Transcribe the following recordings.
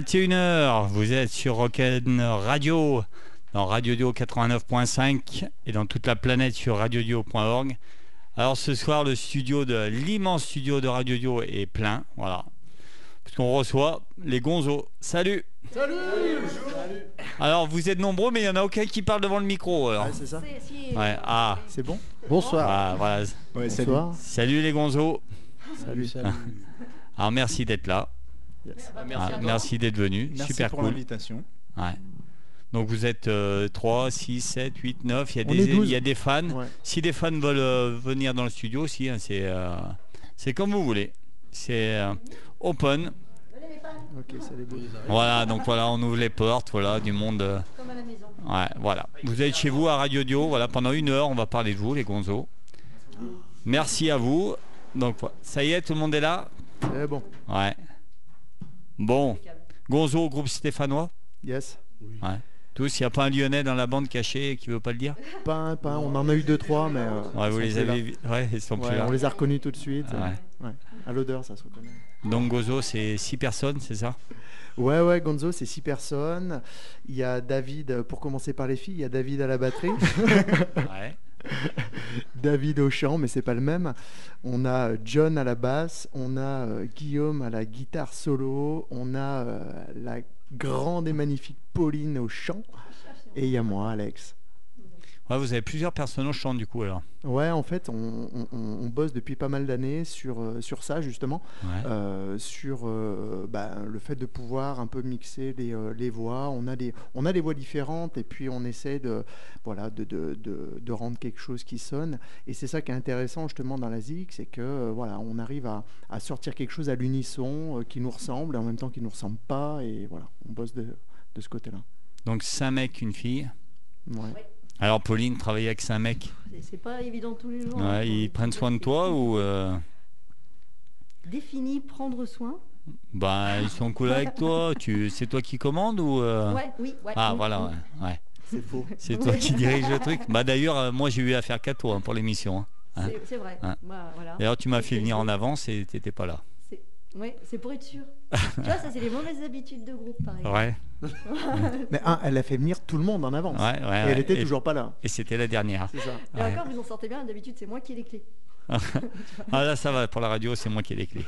21h, vous êtes sur Rock'n Radio, dans Radio Dio 89.5 et dans toute la planète sur radiodio.org. Alors ce soir, le studio de l'immense studio de Radio Dio est plein, voilà. Puisqu'on reçoit les gonzos. Salut Salut, Alors vous êtes nombreux, mais il n'y en a aucun qui parle devant le micro. Alors. Ouais, c'est ça Ouais, ah, C'est bon? Bonsoir. ah, voilà. Bonsoir. Salut les gonzos. Salut. Alors merci d'être là. Yes. Ah, merci d'être venu. Merci Super pour cool. l'invitation. Ouais. Donc vous êtes euh, 3, 6, 7, 8, 9. Il y a des, est 12. il y a des fans. Ouais. Si des fans veulent euh, venir dans le studio aussi, hein, c'est euh, c'est comme vous voulez. C'est euh, open. Ok, ça les. Voilà, donc voilà, on ouvre les portes, voilà, du monde. euh, Comme à la maison. Ouais, voilà. Vous êtes chez vous à Radio Dio, voilà, pendant une heure, on va parler de vous, les gonzos. Merci à vous. Donc, voilà. ça y est, tout le monde est là? C'est bon. Ouais. Bon. Gonzo, groupe stéphanois Yes. Ouais. Tous, il n'y a pas un lyonnais dans la bande caché qui veut pas le dire? Pas un, pas un. On en a eu deux, trois, mais. euh, Ouais, vous les avez Ouais, ils sont plus là. on les a reconnus tout de suite. Ouais. Ouais. À l'odeur, ça se reconnaît. Donc, Gozo, c'est six personnes, c'est ça? Ouais, ouais, Gonzo, c'est six personnes. Il y a David, pour commencer par les filles, il y a David à la batterie, Ouais. David au chant, mais c'est pas le même. On a euh, John à la basse, on a euh, Guillaume à la guitare solo, on a euh, la grande et magnifique Pauline au chant, et il y a moi, Alex. Ouais, vous avez plusieurs personnes au chant, du coup, alors. Ouais, en fait, on, on- on- on bosse depuis pas mal d'années sur, euh, sur ça, justement, Ouais. euh, sur euh, bah, le fait de pouvoir un peu mixer les, euh, les voix. On a, des, on a des voix différentes et puis on essaie de, voilà, de, de, de- de rendre quelque chose qui sonne. Et c'est ça qui est intéressant, justement, dans la ZIC, c'est que voilà, on arrive à, à sortir quelque chose à l'unisson qui nous ressemble et en même temps qui ne nous ressemble pas. Et voilà, on bosse de, de ce côté-là. Donc, cinq mecs, une fille. Ouais. Alors, Pauline travaille avec cinq mecs. C'est- pas évident tous les jours. hein, Ouais, ils prennent soin de toi ou. euh, Défini, prendre soin. Bah, ils sont cool avec toi. Tu, c'est toi qui commandes ou euh, Ouais, oui, ouais. Ah, voilà, ouais, ouais. C'est faux. C'est toi qui dirige le truc. Bah d'ailleurs, euh, moi j'ai eu affaire qu'à toi hein, pour l'émission. hein. C'est- C'est vrai. Hein. Bah, voilà. D'ailleurs, tu m'as fait venir en avance et t'étais pas là. Ouais, c'est pour être sûr. tu vois, ça, c'est les mauvaises habitudes de groupe, par exemple. Ouais, Mais un, elle a fait venir tout le monde en avance. ouais, ouais. et elle était Et- toujours pas là. Et c'était la dernière. C'est ça. Et Ouais. encore, vous en sortez bien. D'habitude, c'est moi qui ai les clés. Ah là, ça va. Pour la radio, c'est moi qui ai les clés.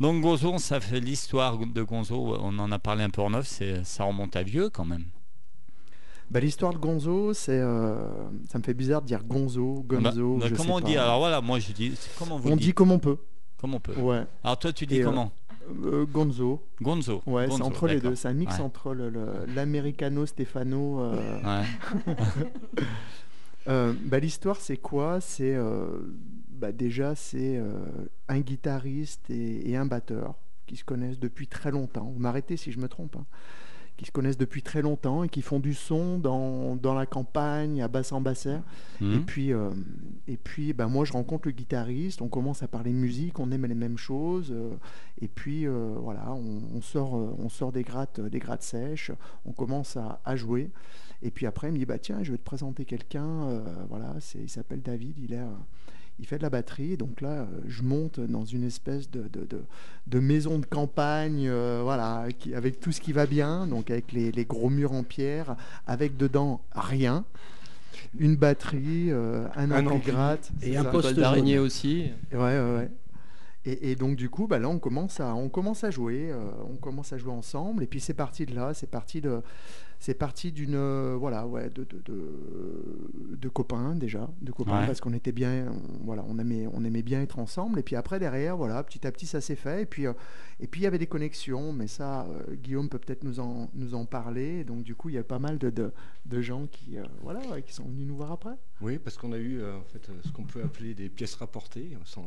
Donc Gonzo, ça fait l'histoire de Gonzo. On en a parlé un peu en neuf. C'est, ça remonte à vieux quand même. Bah, L'histoire de Gonzo, c'est, euh, ça me fait bizarre de dire Gonzo, Gonzo. Bah, bah, je comment on dit. Alors voilà, moi je dis. Comment vous On dit comme on peut. Comme on peut. Ouais. Alors toi, tu dis Et, euh, comment Euh, Gonzo. Gonzo. Ouais, c'est entre les deux. C'est un mix Ouais. entre l'americano Stefano. euh, Ouais. euh, bah, L'histoire, c'est quoi? C'est bah, déjà c'est un guitariste et, et un batteur qui se connaissent depuis très longtemps. Vous m'arrêtez si je me trompe. hein. Qui se connaissent depuis très longtemps et qui font du son dans, dans la campagne à Bassan-Basser. Et Mhm. puis, euh, et puis bah, moi, je rencontre le guitariste, on commence à parler musique, on aime les mêmes choses. euh, et puis, euh, voilà, on, on sort, on sort des grattes, des grattes sèches, on commence à, à jouer. Et puis après, il me dit, bah, tiens, je vais te présenter quelqu'un. voilà, c'est, il s'appelle David, il, est, il fait de la batterie. Donc là, euh, je monte dans une espèce de, de, de- de maison de campagne, euh, voilà, qui- avec tout ce qui va bien, donc avec les, les gros murs en pierre, avec dedans rien une batterie, euh, un Un ampli ampli. gratte Et un ça. poste d'araignée aussi. Ouais, ouais, ouais. Et, et donc du coup, bah, là, on commence à, on commence à jouer, euh, on commence à jouer ensemble. Et puis c'est parti de là, c'est parti de, c'est parti d'une, euh, voilà, ouais, de, de, de, de copains déjà, de copains Ouais. parce qu'on était bien, on- voilà, on aimait, on aimait bien être ensemble. Et puis après derrière, voilà, petit à petit, ça s'est fait. Et puis, euh, et puis il y avait des connexions, mais ça, euh, Guillaume peut peut-être nous en, nous en parler. Donc du coup, il y a pas mal de, de, de gens qui, euh, voilà, ouais, qui sont venus nous voir après. Oui, parce qu'on a eu euh, en fait ce qu'on peut appeler des pièces rapportées, sans,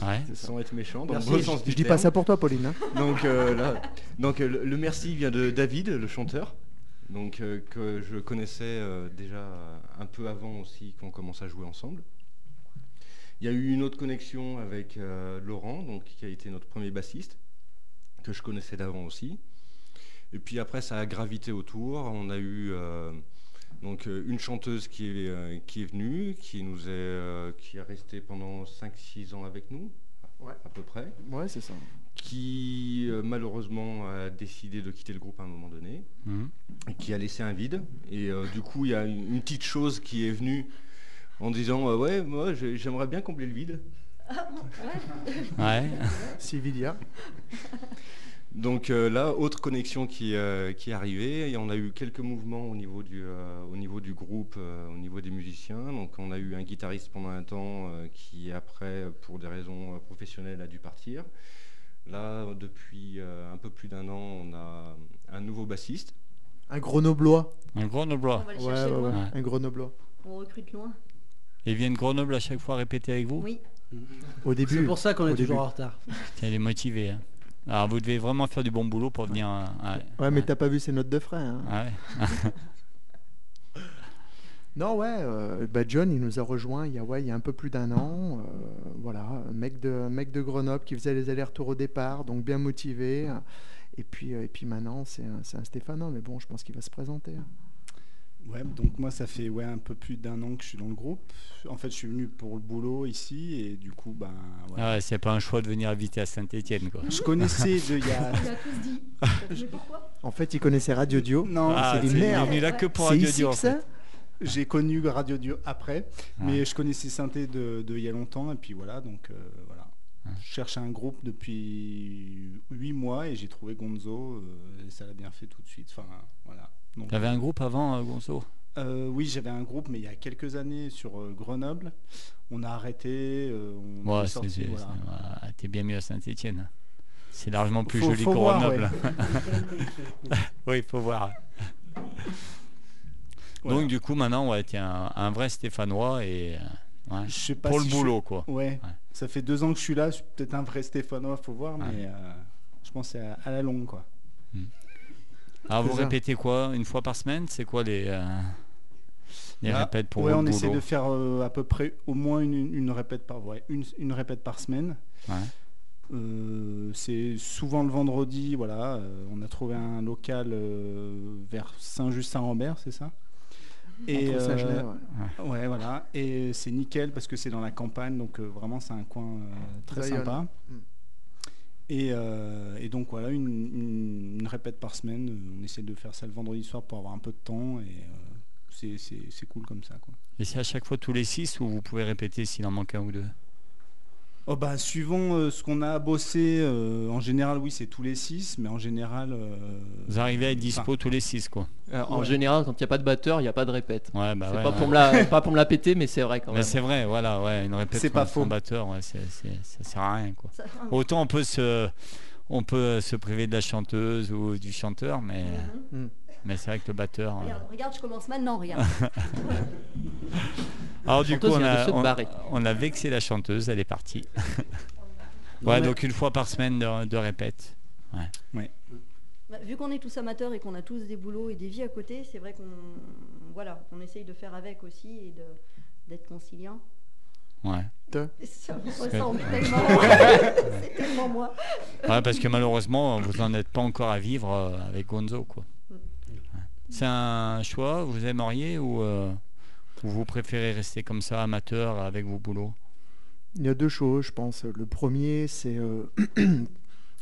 Ouais. sans être méchant, dans Merci. le bon sens du Je dis pas ça pour toi, Pauline. hein. Donc, euh, là, donc euh, le, le merci vient de David, le chanteur, donc euh, que je connaissais euh, déjà un peu avant aussi qu'on commence à jouer ensemble. Il y a eu une autre connexion avec euh, Laurent, donc qui a été notre premier bassiste, que je connaissais d'avant aussi. Et puis après, ça a gravité autour. On a eu donc une chanteuse qui est, qui est venue, qui nous est, qui est restée pendant 5-6 ans avec nous, Ouais. à peu près Ouais, c'est ça. Qui euh, malheureusement a décidé de quitter le groupe à un moment donné, Mhm. et qui a laissé un vide. Et euh, du coup, il y a une, une petite chose qui est venue en disant euh, Ouais, moi j'ai- j'aimerais bien combler le vide. Ouais. Civilia. Donc euh, là, autre connexion qui, euh, qui est arrivée, et on a eu quelques mouvements au niveau du, euh, au niveau du groupe, euh, au niveau des musiciens. Donc on a eu un guitariste pendant un temps euh, qui après, pour des raisons professionnelles, a dû partir. Là, depuis euh, un peu plus d'un an, on a un nouveau bassiste. Un grenoblois. Un Grenoblois. On va le Ouais, chercher ouais, loin. ouais. Un grenoblois. On recrute loin. Ils viennent Grenoble à chaque fois répéter avec vous Oui. Au début. C'est pour ça qu'on est toujours début. en retard. Tiens, Il est motivé. hein. Alors vous devez vraiment faire du bon boulot pour venir. euh, ouais. Ouais, mais t'as pas vu ses notes de frais. hein. Ouais. Non, ouais, euh, bah John, il nous a rejoint il y a, ouais, il y a un peu plus d'un an. euh, voilà, un mec de, mec de Grenoble qui faisait les allers-retours au départ, donc bien motivé. Et puis, euh, et puis maintenant, c'est un, c'est un Stéphano, mais bon, je pense qu'il va se présenter. hein. Ouais, donc moi ça fait ouais, un peu plus d'un an que je suis dans le groupe. En fait, je suis venu pour le boulot ici et du coup, ben, voilà. Ah ouais, c'est pas un choix de venir habiter à Saint-Etienne quoi. je connaissais de il y a. On a tous dit. Mais pourquoi? En fait, il connaissait Radio Dio. Non, Ah, c'est des il merdes. venu là que pour c'est Radio ici Dio, en fait. J'ai connu Radio Dio après, mais je connaissais Synthé de, de il y a longtemps et puis voilà, donc euh, voilà. Je cherchais un groupe depuis 8 mois et j'ai trouvé Gonzo euh, et ça l'a bien fait tout de suite. Enfin, voilà. Donc, T'avais un groupe avant, euh, Gonzo? Euh, oui, j'avais un groupe, mais il y a quelques années sur euh, Grenoble. On a arrêté. euh, on Ouais, est c'est- sorti, c'est- voilà. c'est- ouais, t'es bien mieux à Saint-Etienne. C'est largement plus Faut- joli faut que voir, Grenoble. oui, il faut voir. Voilà. Donc du coup maintenant, ouais, t'es un, un vrai Stéphanois et euh, ouais, Je sais pas pour si le suis- boulot quoi. Ouais. Ouais. ça fait deux ans que je suis là. Je suis peut-être un vrai Stéphanois, faut voir, mais euh, je pense que c'est à, à la longue, quoi. Alors vous ça. répétez quoi une fois par semaine? C'est quoi les euh, les Là, répètes pour ouais, votre on essaie de faire euh, à peu près au moins une, une répète par ouais, une, une répète par semaine. Euh, c'est souvent le vendredi, voilà. euh, on a trouvé un local euh, vers Saint-Just-Saint-Rambert, c'est ça? Et ouais. ouais, voilà. Et c'est nickel parce que c'est dans la campagne, donc euh, vraiment c'est un coin euh, très Bayonne. sympa. Mm. Et, euh, et donc voilà, une, une- une répète par semaine. On essaie de faire ça le vendredi soir pour avoir un peu de temps et euh, c'est- c'est c'est cool comme ça. Quoi. Et c'est à chaque fois tous les six ou vous pouvez répéter s'il en manque un ou deux? Oh bah, suivant euh, ce qu'on a à bosser, euh, en général, oui, c'est tous les six, mais en général. euh, Vous arrivez à être dispo tous les six quoi. Euh, En Ouais. général, quand il n'y a pas de batteur, il n'y a pas de répète. Ouais, bah c'est ouais, pas, ouais. pour me la, pas pour me la péter, mais c'est vrai quand Mais même. c'est vrai, voilà, ouais, une répète C'est pas sans faux. batteur, ouais, c'est- c'est- ça sert à rien quoi. Ça- Autant on peut se on peut se priver de la chanteuse ou du chanteur, mais Mhm. Mm. mais c'est vrai que le batteur. euh, Regarde, regarde, je commence maintenant, regarde. Alors du coup on a, on, a vexé la chanteuse, elle est partie. Non, ouais, mais- donc une fois par semaine de, de répète. Bah, vu qu'on est tous amateurs et qu'on a tous des boulots et des vies à côté, c'est vrai qu'on voilà, on essaye de faire avec aussi et de d'être conciliant. Ouais. Ça me que- ressemble tellement. c'est tellement moi. Ouais, parce que malheureusement, vous n'en êtes pas encore à vivre euh, avec Gonzo. Quoi. C'est un choix, vous aimeriez ou, euh, ou vous préférez rester comme ça, amateur, avec vos boulots? Il y a deux choses, je pense. Le premier, c'est euh,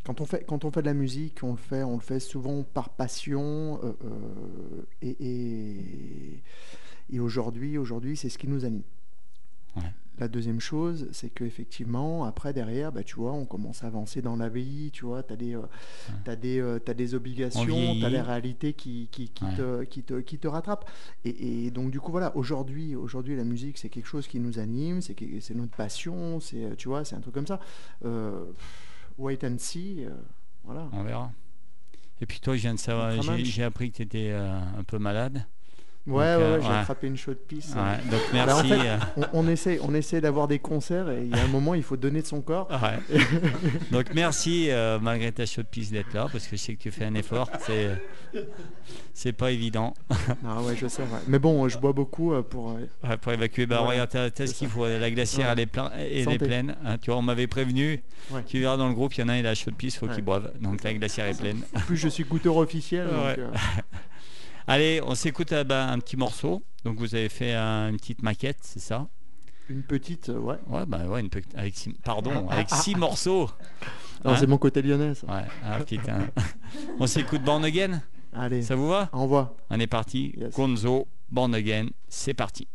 quand on fait quand on fait de la musique, on le fait on le fait souvent par passion euh, euh, et et, et aujourd'hui aujourd'hui c'est ce qui nous anime. Ouais. La deuxième chose, c'est qu'effectivement, après, derrière, bah, tu vois, on commence à avancer dans la vie, tu vois, tu as des, euh, t'as des, euh, t'as des obligations, tu as les réalités qui, qui, qui Ouais. te, qui, te, qui te rattrapent. Et, et donc, du coup, voilà, aujourd'hui, aujourd'hui la musique, c'est quelque chose qui nous anime, c'est, notre passion, c'est, euh, tu vois, c'est un truc comme ça. Euh, wait and see, voilà. On verra. Et puis toi, je viens de savoir, j'ai appris que tu étais un peu malade. Ouais, ouais, euh, ouais, j'ai attrapé une chaude pisse. Ouais, donc Bah, en merci. fait, euh, on, on essaie, on essaie d'avoir des concerts et il y a un moment, il faut donner de son corps. Donc merci euh, malgré ta chaude piste d'être là parce que je sais que tu fais un effort. C'est, c'est pas évident. Ah ouais, je sais. ouais. Mais bon, je bois beaucoup euh, pour. euh, Ouais, pour évacuer, bah regarde, t'as, ce qu'il faut. La glacière, elle est, plein, elle est pleine. hein. tu vois, on m'avait prévenu. Tu verras dans le groupe, il y en a, il a chaud de pisse, faut qu'il boive. Donc la glacière est pleine. En plus, je suis goûteur officiel. donc, euh, Allez, on s'écoute euh, bah, un petit morceau. Donc vous avez fait euh, une petite maquette, c'est ça? Une petite, euh, ouais. Ouais, bah ouais, une petite- avec six, pardon, avec six morceaux. Non, Hein c'est mon côté lyonnais, ça. Ouais, ah putain. On s'écoute Born Again? Allez, Ça vous va? Envoie. On est parti. Yes. Gonzo, Born Again, c'est parti.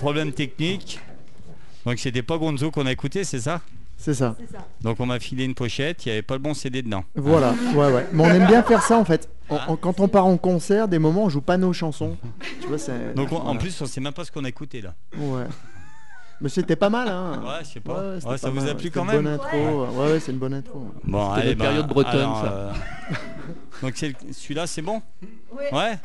Petit problème technique. Donc c'était pas Gonzo qu'on a écouté, c'est ça? C'est ça. Donc on m'a filé une pochette, il n'y avait pas le bon CD dedans. Voilà, ouais, ouais. Mais on aime bien faire ça en fait. On- Ah. on- quand on part en concert, des moments, on joue pas nos chansons. Tu vois, c'est. Donc on- en plus on sait même pas ce qu'on a écouté là. Ouais. Mais c'était pas mal, hein. Ouais, je sais pas. Ouais, c'était Ouais, ça pas vous a plu quand une bonne même intro. Ouais, ouais, c'est une bonne intro. Bon, allez, la période bretonne, alors, ça. euh, Donc celui-là, c'est bon? Ouais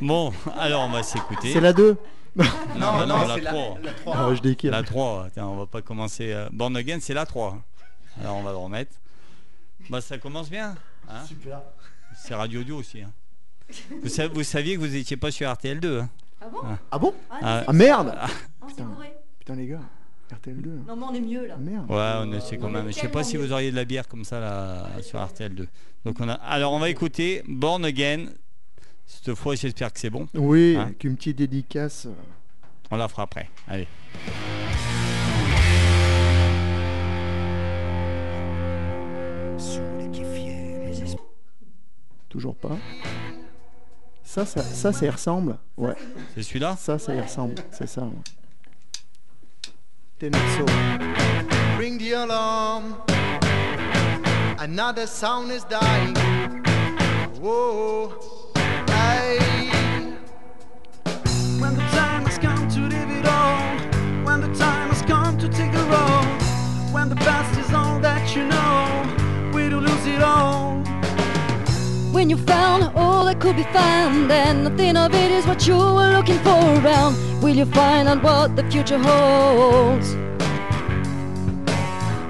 Bon, alors on va s'écouter. C'est la 2 Non, non, non, la c'est 3. La 3. Ah, je déquille. La 3, Attends, on va pas commencer. euh, Born Again, c'est la 3. Alors on va le remettre. Bah ça commence bien. hein. Super. c'est Radio Dio aussi. hein. Vous, saviez que vous étiez pas sur RTL2 hein Ah bon? Ah bon? Ah, Ah. Ah merde Ah, c'est Putain. bourré. Putain, les gars. RTL2. Non, mais on est mieux là. Ah, merde. Ouais, on essaie quand on même. Je sais pas si vous auriez de la bière comme ça là, sur RTL2. Donc on a. Alors on va écouter Born Again. Cette fois, j'espère que c'est bon. Oui, Hein avec une petite dédicace. euh, On la fera après. Allez. Toujours pas. Ça, ça, ça, ça y ressemble. Ouais, C'est celui-là? Ça, ça y ressemble. C'est ça. ouais. Ring the alarm. Another sound is dying. Whoa. When the time has come to leave it all, when the time has come to take the road, when the past is all that you know, we don't lose it all. When you found all that could be found, and nothing of it is what you were looking for around. Will you find out what the future holds?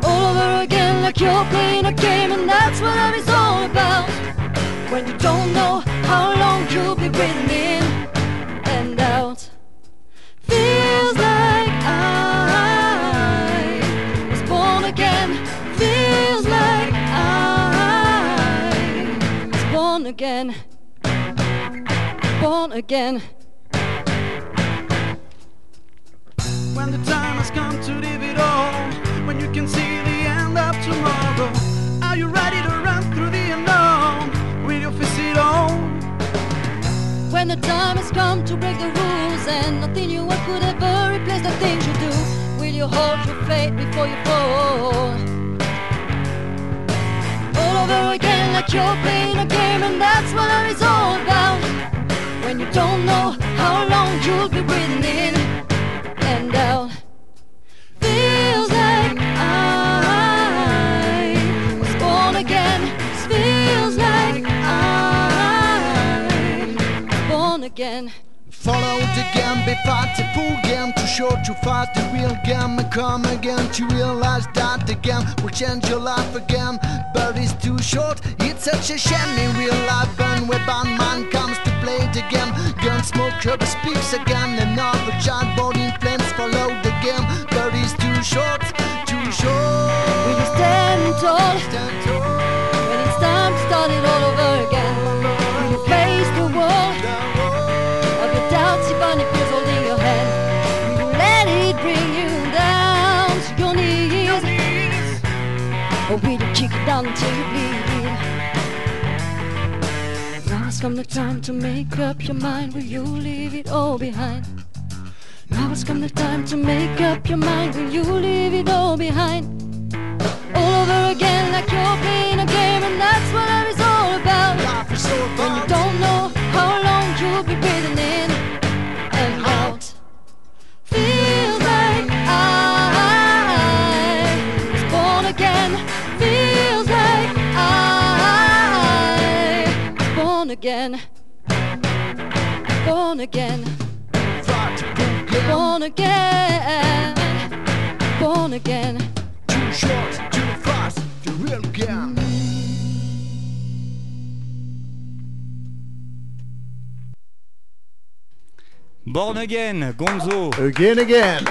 All over again, like you're playing a game, and that's what love is all about. When you don't know how long you'll be breathing in and out. Feels like I was born again. Feels like I was born again. Born again. When the time has come to leave it all, when you can see the end of tomorrow, are you ready to When the time has come to break the rules and nothing you want could ever replace the things you do, will you hold your faith before you fall? All over again, like you're playing a game, and that's what love is all about. When you don't know how long you'll be breathing in and out. fight a full game Too short to fight the real game And come again to realize that the game Will change your life again But it's too short, it's such a shame In real life when we band man comes to play the game Gun smoke, rubber speaks again Another child born in flames follow the game But it's too short, too short Will you stand tall? Stand tall. When it's time to start it all over again down until you bleed? Now has come the time to make up your mind. Will you leave it all behind? Now has come the time to make up your mind. Will you leave it all behind? All over again, like you're playing a game, and that's what life is all about. Life is all When you don't know how long you'll be breathing in Born again. Born again. Born again. Too short, too fast, the real game. Born Again, Gonzo. Again, again.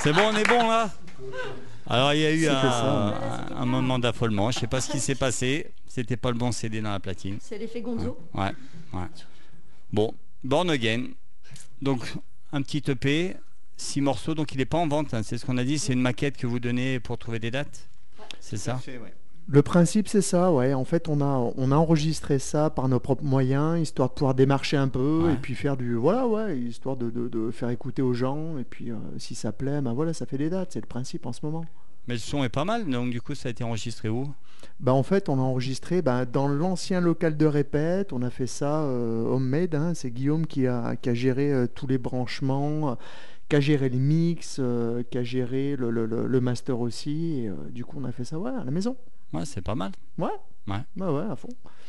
C'est bon, on est bon là? Alors il y a eu C'était un, ça, un moment d'affolement. Je sais pas ce qui s'est passé. C'était pas le bon CD dans la platine. C'est l'effet Gonzo. Ouais, ouais. Bon, Born Again. Donc un petit EP, six morceaux. Donc il n'est pas en vente. hein, c'est ce qu'on a dit. C'est une maquette que vous donnez pour trouver des dates. C'est ça. Le principe, c'est ça, ouais. En fait, on a, on a enregistré ça par nos propres moyens, histoire de pouvoir démarcher un peu Ouais. et puis faire du. Voilà, ouais, histoire de, de- de faire écouter aux gens. Et puis, euh, si ça plaît, ben voilà, ça fait des dates. C'est le principe en ce moment. Mais le son est pas mal. Donc du coup, ça a été enregistré où? Bah, en fait, on a enregistré bah, dans l'ancien local de répète. On a fait ça euh, homemade. hein. C'est Guillaume qui a, qui a géré euh, tous les branchements, euh, qui a géré les mix, euh, qui a géré le, le- le- master aussi. Et, du coup, on a fait ça ouais, à la maison. Ouais, c'est pas mal. Ouais. Ouais. Bah ouais, à fond.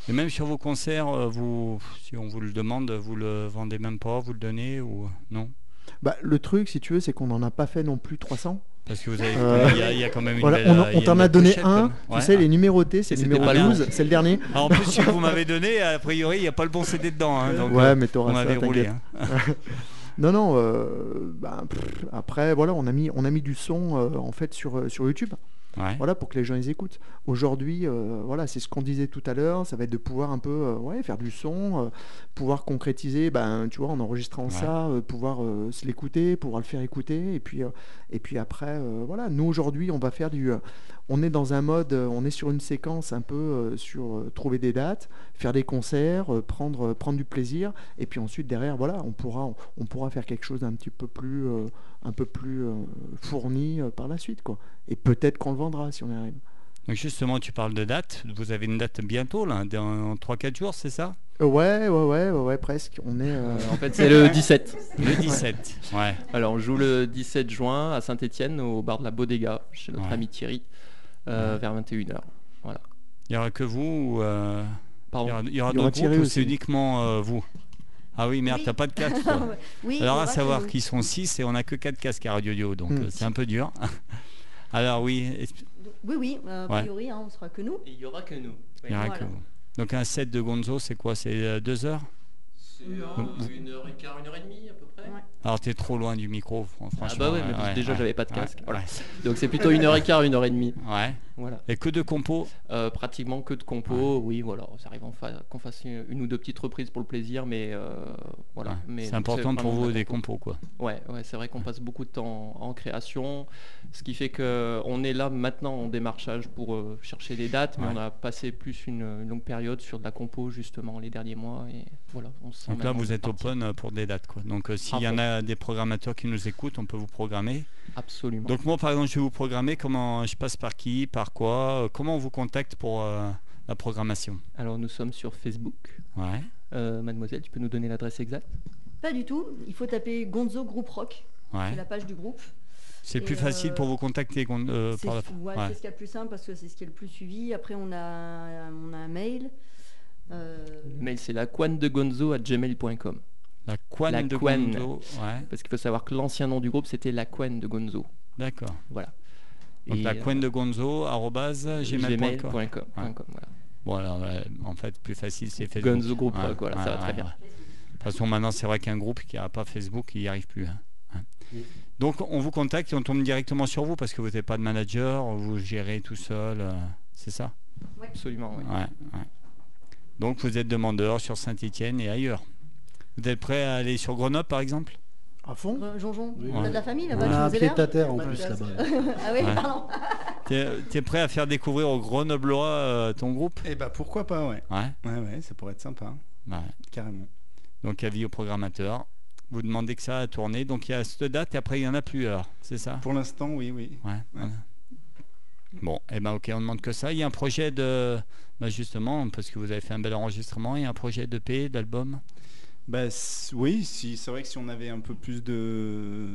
Et même sur vos concerts, vous, si on vous le demande, vous le vendez même pas, vous le donnez ou non? Bah, le truc, si tu veux, c'est qu'on n'en a pas fait non plus 300. Parce que vous avez, Euh, il y, a- il y a quand même une Voilà, belle, on, euh, a t'en a donné un, tu sais, les numérotés, c'est le numéro pas bien. 12, c'est le dernier. Alors, en plus, ce que vous m'avez donné, a priori, il n'y a pas le bon CD dedans. hein, donc, ouais, euh, mais t'auras ça, roulé. hein. Non, non, euh, bah, pff, après, voilà, on a mis, on a mis du son euh, en fait sur, sur YouTube. Ouais. Voilà, pour que les gens les écoutent. Aujourd'hui, euh, voilà, c'est ce qu'on disait tout à l'heure, ça va être de pouvoir un peu euh, ouais, faire du son, euh, pouvoir concrétiser, ben, tu vois, en enregistrant Ouais. ça, pouvoir se l'écouter, pouvoir le faire écouter, et puis, et puis après, voilà, nous aujourd'hui, on va faire du... on est dans un mode, on est sur une séquence un peu sur trouver des dates, faire des concerts, prendre, prendre du plaisir, et puis ensuite derrière, voilà, on pourra, on, on pourra faire quelque chose d'un petit peu plus, un peu plus fourni par la suite, quoi. Et peut-être qu'on le vendra si on y arrive. Donc, justement, tu parles de date. Vous avez une date bientôt, là, dans 3-4 jours, c'est ça? Euh, Ouais, ouais, ouais, ouais, ouais, presque. On est. euh, En fait, c'est le 17. Le 17. Ouais. Alors, on joue le 17 juin à Saint-Etienne, au bar de la Bodega, chez notre Ouais. ami Thierry, euh, vers 21h. Voilà. Il n'y aura que vous ou euh, il y Pardon. aura, il y aura Il y aura d'autres ou c'est uniquement euh, vous? Ah oui, merde, Oui. t'as pas de casque. toi. oui, Alors à aura savoir qu'ils sont 6 et on n'a que 4 casques à Radio Dio, donc Hmm. euh, c'est un peu dur. Alors oui, Oui, oui, euh, a Ouais. priori, hein, on sera que nous. Et il y aura que nous. il y aura Voilà. que vous. Donc un set de Gonzo, c'est quoi? C'est 2 heures? C'est vous- une heure et quart, une heure et demie à peu près. Ouais. Alors t'es trop loin du micro, fran- Ah franchement. bah ouais, mais ouais, déjà ouais, j'avais pas de ouais, casque. Voilà. ouais. Donc c'est plutôt une heure et quart, une heure et demie. Ouais. Voilà. Et que de compos Euh, pratiquement que de compos, oui, voilà. Ça arrive qu'on fasse une, ou deux petites reprises pour le plaisir, mais euh, voilà. Ouais. Mais C'est important pour vous des compo. compos, quoi. Ouais, ouais, c'est vrai qu'on passe beaucoup de temps en création, ce qui fait que on est là maintenant en démarchage pour euh, chercher des dates, mais on a passé plus une, une longue période sur de la compo justement les derniers mois et voilà. On se sent Donc là, vous êtes open pour des dates, quoi. Donc s'il y en a des programmateurs qui nous écoutent, on peut vous programmer. Absolument. Donc moi, par exemple, je vais vous programmer. Comment je passe par qui, par quoi euh, Comment on vous contacte pour euh, la programmation? Alors nous sommes sur Facebook. Ouais. Euh, mademoiselle, tu peux nous donner l'adresse exacte? Pas du tout. Il faut taper Gonzo Group Rock. Ouais. C'est la page du groupe. C'est plus facile pour vous contacter euh, par la ouais, ouais. c'est ce qu'il y a de plus simple parce que c'est ce qui est le plus suivi. Après, on a, on a un mail. Euh, Le mail c'est la de gonzo à gmail.com. La Quan La de Quan. Gonzo. Ouais. Parce qu'il faut savoir que l'ancien nom du groupe c'était la de Gonzo. D'accord. Voilà. Donc Et, la euh, Quan de Gonzo arrobase gmail.com. Ouais. voilà. Bon alors, euh, en fait, plus facile, c'est Facebook. Gonzo Group voilà, ça va très bien. De toute façon, maintenant, c'est vrai qu'un groupe qui n'a pas Facebook, il n'y arrive plus. hein. Donc, on vous contacte et on tombe directement sur vous parce que vous n'avez pas de manager, vous gérez tout seul, euh, c'est ça? Absolument, oui. Ouais, ouais. Donc, vous êtes demandeur sur Saint-Etienne et ailleurs. Vous êtes prêt à aller sur Grenoble, par exemple? À fond Re- Jonjon, Oui. on a de la famille là-bas On tu a un pied à terre en Bah, plus là-bas. ah oui, Ouais. pardon. T'es t'es prêt à faire découvrir aux Grenoblois euh, ton groupe? Et bah pourquoi pas, ouais. Ouais. Ouais, ouais, ça pourrait être sympa, Ouais. carrément. Donc avis au programmateur. Vous demandez que ça a tourné. Donc il y a cette date et après il y en a plus alors. C'est ça? Pour l'instant, oui, oui. Ouais. voilà. Bon, et ben ok, on demande que ça. Il y a un projet de, bah, justement, parce que vous avez fait un bel enregistrement, il y a un projet de P, d'album? Bah oui, si, c'est vrai que si on avait un peu plus de,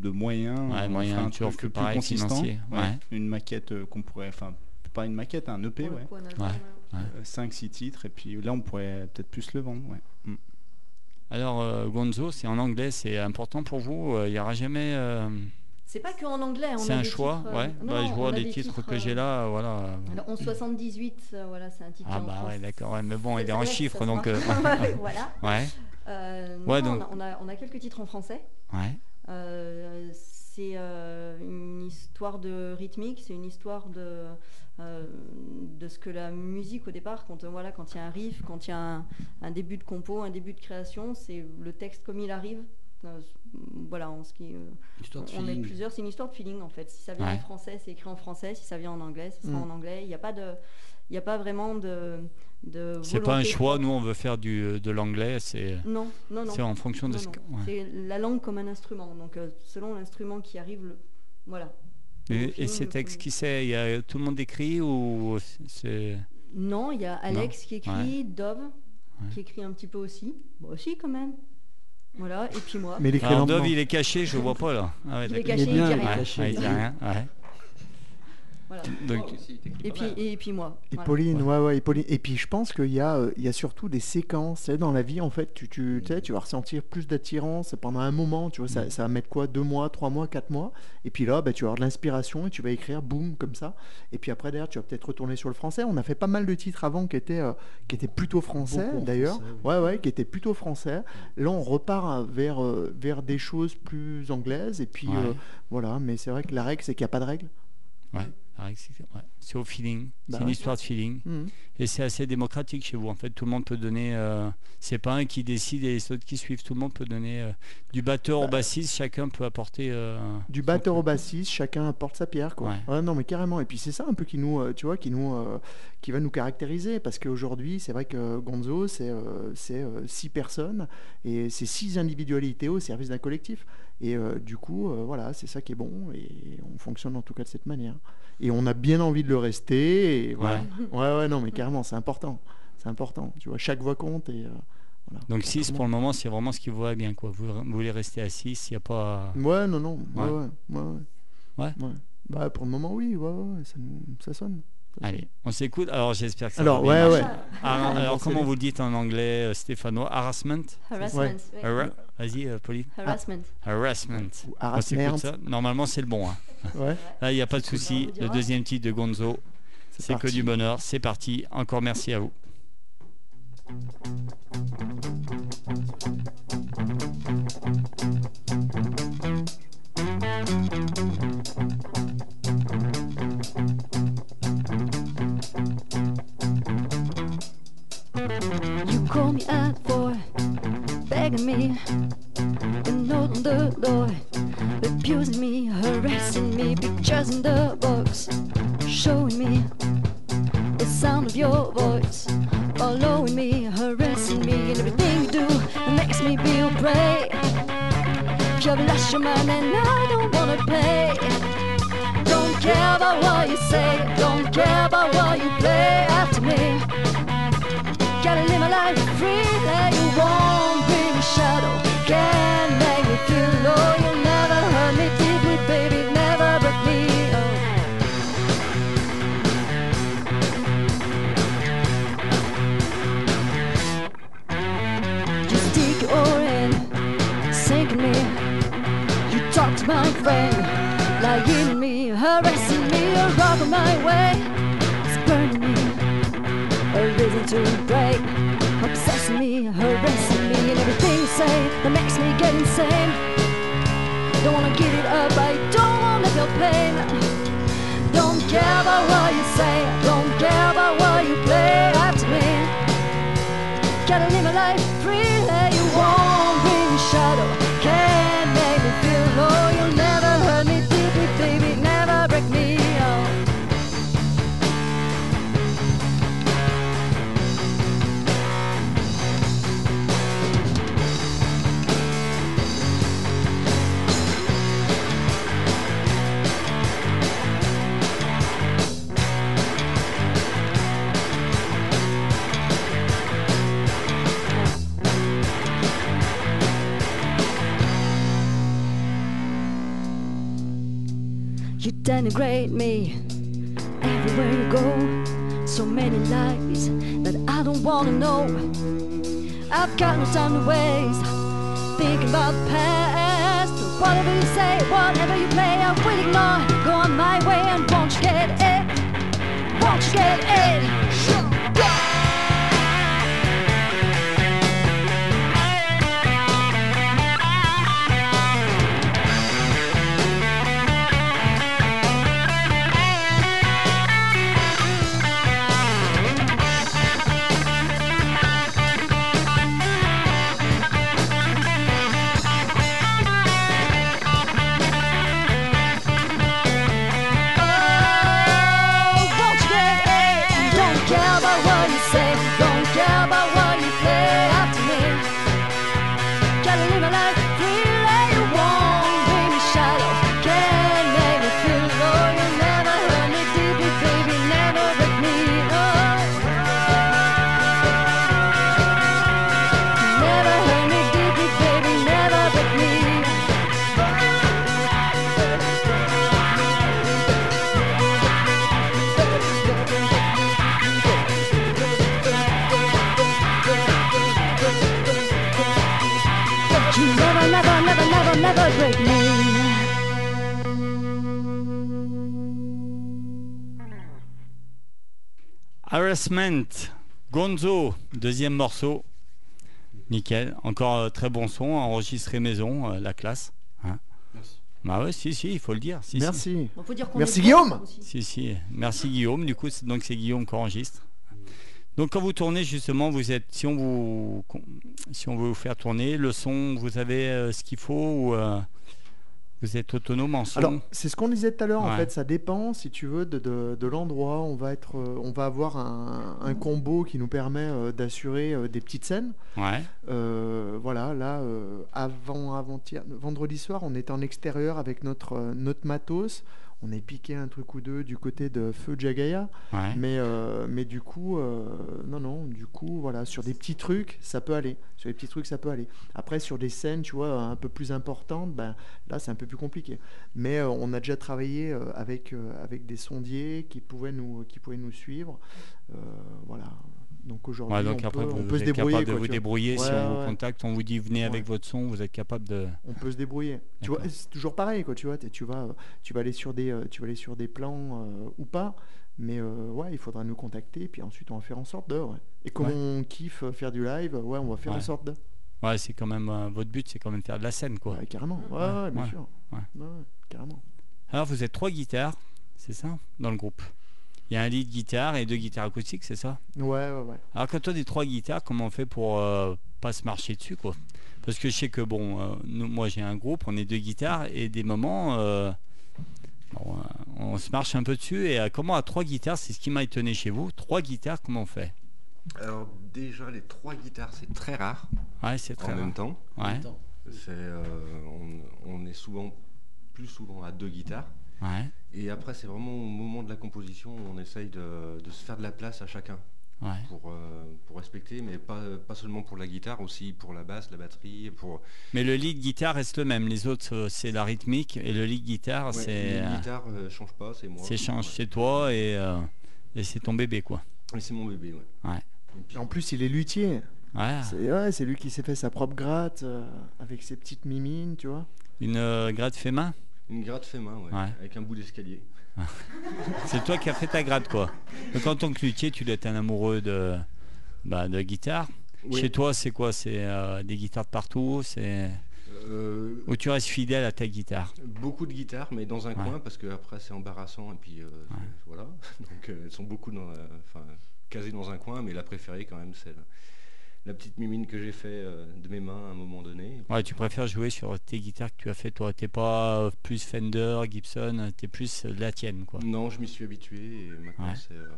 de moyens, Ouais, moyens, un truc plus pareil, consistant, ouais. une maquette euh, qu'on pourrait, enfin pas une maquette, un EP, ouais, coup, un album, Ouais. ouais. 5-6 titres, et puis là on pourrait peut-être plus le vendre, ouais. Mm. Alors euh, Gonzo, c'est en anglais, c'est important pour vous. euh, Il n'y aura jamais. C'est pas que en anglais. c'est a un choix, titres, euh, ouais. non, Bah, je vois les des titres, que j'ai là, euh, voilà. Alors 1178, euh, voilà, c'est un titre. Ah bah ouais, d'accord. ouais, mais bon, il est en chiffres, donc. euh, voilà. ouais, Ouais, non, donc- on, a, on a- quelques titres en français. ouais. C'est une histoire de rythmique, c'est une histoire de, de ce que la musique au départ, quand voilà, quand il y a un riff, quand il y a un, un début de compo, un début de création, c'est le texte comme il arrive. Euh, voilà, en ce qui, euh, on est feeling. plusieurs, c'est une histoire de feeling en fait. Si ça vient Ouais. en français, c'est écrit en français. Si ça vient en anglais, ce sera Mm. en anglais. Il n'y a pas de, il n'y a pas vraiment de, de C'est pas un choix. Nous, on veut faire du, de l'anglais. C'est Non, non, non. c'est en fonction de Non, ce que. ouais. C'est la langue comme un instrument. Donc, euh, selon l'instrument qui arrive, le... voilà. Et, et ces textes, qui c'est Il y a tout le monde écrit ou c'est Non, il y a Alex qui écrit, Ouais. Dove qui écrit un petit peu aussi. Moi aussi, quand même. Voilà, et puis moi. Mais il écrit Alors lentement. Dove, il est caché, je vois pas là. Ah ouais, Il est d'accord. caché, Il est bien, il dit il est rien. Ouais, caché. ouais, il dit rien. ouais. Voilà. Donc, Et puis, et puis moi. Et Voilà. Pauline, ouais, ouais, et Pauline. Et puis je pense qu'il y, a, euh, il y a surtout des séquences. Dans la vie, en fait, tu, tu, tu sais, tu vas ressentir plus d'attirance pendant un moment. Tu vois, ça, ça va mettre quoi Deux mois, trois mois, quatre mois. Et puis là, bah, tu vas avoir de l'inspiration et tu vas écrire, boum, comme ça. Et puis après, derrière, tu vas peut-être retourner sur le français. On a fait pas mal de titres avant qui étaient, euh, qui étaient plutôt français, d'ailleurs. oui. Ouais, ouais, qui étaient plutôt français. Là, on repart vers, euh, vers des choses plus anglaises. Et puis Ouais. euh, voilà, mais c'est vrai que la règle, c'est qu'il n'y a pas de règle. ouais, pareil, c'est ouais. Au feeling. Bah c'est une histoire de feeling. Mhm. Et c'est assez démocratique chez vous. En fait, tout le monde peut donner. euh, c'est pas un qui décide et les autres qui suivent. Tout le monde peut donner. euh, du batteur au Bah, bassiste, chacun peut apporter. euh, Du batteur au bassiste, chacun apporte sa pierre, quoi. Ouais. Non, mais carrément. Et puis c'est ça un peu qui nous, euh, tu vois, qui nous, qui va nous caractériser, parce qu'aujourd'hui, c'est vrai que Gonzo, c'est, c'est six personnes et c'est six individualités au service d'un collectif. Et euh, du coup, euh, voilà, c'est ça qui est bon et on fonctionne en tout cas de cette manière. Et on a bien envie de le rester. Et voilà. Ouais, ouais, non, mais carrément, c'est important. C'est important. Tu vois, chaque voix compte et. euh, voilà. Donc Tout 6 simplement. pour le moment, c'est vraiment ce qui vous va bien. Quoi. Vous, vous voulez rester à 6, il n'y a pas. Ouais, non, non. Ouais, Ouais. ouais. ouais, ouais. Ouais. Bah, pour le moment, oui, ouais, ouais, ça, nous, ça sonne. Allez, on s'écoute. Alors j'espère que ça Alors, va bien ouais, marcher. ouais. Ah, On alors comment vous le dites en anglais, euh, Stéphano Harassment? Harassment. Ouais. oui. Hara- Vas-y, euh, Pauline. Harassment. Harassment. Ou On s'écoute ça? Normalement, c'est le bon. hein. Ouais, Là, il n'y a pas de souci. Le deuxième titre de Gonzo, c'est que parti. du bonheur. C'est parti. Encore merci à vous. Begging me note on the door, abusing me, harassing me, pictures in the box, showing me the sound of your voice, following me, harassing me, and everything you do makes me feel prey. You've lost your mind and I don't wanna pay. Don't care about what you say, my way. It's burning me a reason to break. Obsessing me, harassing me, and everything you say that makes me get insane. Don't wanna give it up, I don't wanna feel pain. Don't care about what you say, don't care about what you play after me. Gotta denigrate me everywhere you go. So many lies that I don't wanna know. I've got no time to waste thinking about the past. Whatever you say, whatever you play, I will ignore. Go on my way and won't you get it? Won't you get it? Harassment, Gonzo, deuxième morceau. Nickel, encore euh, très bon son, enregistré maison, euh, la classe. hein. Merci. Bah ouais, si, si, il faut le dire. Si, si. Merci. Bon, faut dire qu'on Merci, Guillaume. Si, si. Merci Guillaume. Du coup, c'est- donc c'est Guillaume qui enregistre. Donc quand vous tournez justement, vous êtes, si on vous, si on veut vous faire tourner, le son, vous avez euh, ce qu'il faut ou euh, vous êtes autonome en son. Alors, c'est ce qu'on disait tout à l'heure, en fait, ça dépend, si tu veux, de, de- de l'endroit. On va être, euh, on va avoir un, un combo qui nous permet euh, d'assurer euh, des petites scènes. Ouais. Euh, voilà, là, avant, avant-hier, vendredi soir, on était en extérieur avec notre, notre matos. On a piqué un truc ou deux du côté de Feu Jagaya. Ouais. Mais, euh, mais du coup, euh, non, non, du coup, voilà, sur des petits trucs, ça peut aller. Sur des petits trucs, ça peut aller. Après, sur des scènes, tu vois, un peu plus importantes, ben, là, c'est un peu plus compliqué. Mais euh, on a déjà travaillé avec, avec des sondiers qui pouvaient nous, qui pouvaient nous suivre. Voilà. Donc aujourd'hui, Ouais, on, après, peut, vous, on vous peut se débrouiller. capable de quoi, vous débrouiller. si Ouais, on vous contacte, on vous dit venez avec votre son, vous êtes capable de. On peut se débrouiller. Tu vois, c'est toujours pareil, quoi. Tu vois, tu vas, tu vas aller sur des, euh, tu vas aller sur des plans euh, ou pas. Mais euh, ouais, il faudra nous contacter, puis ensuite on va faire en sorte de. ouais. Et comme Ouais. on kiffe faire du live, ouais, on va faire en sorte de. Ouais, c'est quand même euh, votre but, c'est quand même faire de la scène, quoi. Ouais, carrément. Ouais, Ouais, ouais, bien ouais, sûr. ouais. Ouais, ouais, carrément. Alors vous êtes trois guitares, c'est ça, dans le groupe? Il y a un lead guitare et deux guitares acoustiques, c'est ça? Ouais, ouais, ouais. Alors quand on a trois guitares, comment on fait pour euh, pas se marcher dessus quoi? Parce que je sais que bon, euh, nous, moi j'ai un groupe, on est deux guitares et des moments euh, bon, on se marche un peu dessus et euh, comment à trois guitares, c'est ce qui m'a étonné chez vous? Trois guitares, comment on fait? Alors déjà, les trois guitares, c'est très rare Ouais, c'est très en même rare. temps. Ouais, C'est, euh, on, on est souvent, plus souvent à deux guitares. Ouais, Et après, c'est vraiment au moment de la composition où on essaye de, de se faire de la place à chacun ouais. pour, euh, pour respecter, mais pas, pas seulement pour la guitare, aussi pour la basse, la batterie. Pour... Mais le lead guitare reste le même. Les autres, euh, c'est la rythmique et le lead guitare, Ouais, c'est la euh, guitare euh, change pas, c'est moi. c'est change, Ouais. c'est toi et, euh, et c'est ton bébé quoi. Et c'est mon bébé, ouais. Ouais. Et puis- En plus, il est luthier. Ouais. C'est ouais, c'est lui qui s'est fait sa propre gratte euh, avec ses petites mimines, tu vois. Une euh, gratte fait main? Une gratte fait main, ouais, Ouais. avec un bout d'escalier. C'est toi qui as fait ta gratte, quoi. Donc, en tant que luthier, tu dois être un amoureux de, bah, de guitare. Oui. Chez toi, c'est quoi? C'est euh, des guitares de partout? C'est Euh, Ou tu restes fidèle à ta guitare? Beaucoup de guitares, mais dans un Ouais. coin, parce que après c'est embarrassant, et puis euh, voilà. Donc euh, elles sont beaucoup dans enfin, casées dans un coin, mais la préférée quand même, c'est la, petite mimine que j'ai fait euh, de mes mains à un moment donné. Ouais, tu préfères jouer sur tes guitares que tu as fait toi? T'es pas euh, plus Fender, Gibson, t'es plus euh, la tienne, quoi. Non, je m'y suis habitué, et maintenant Ouais. c'est, euh,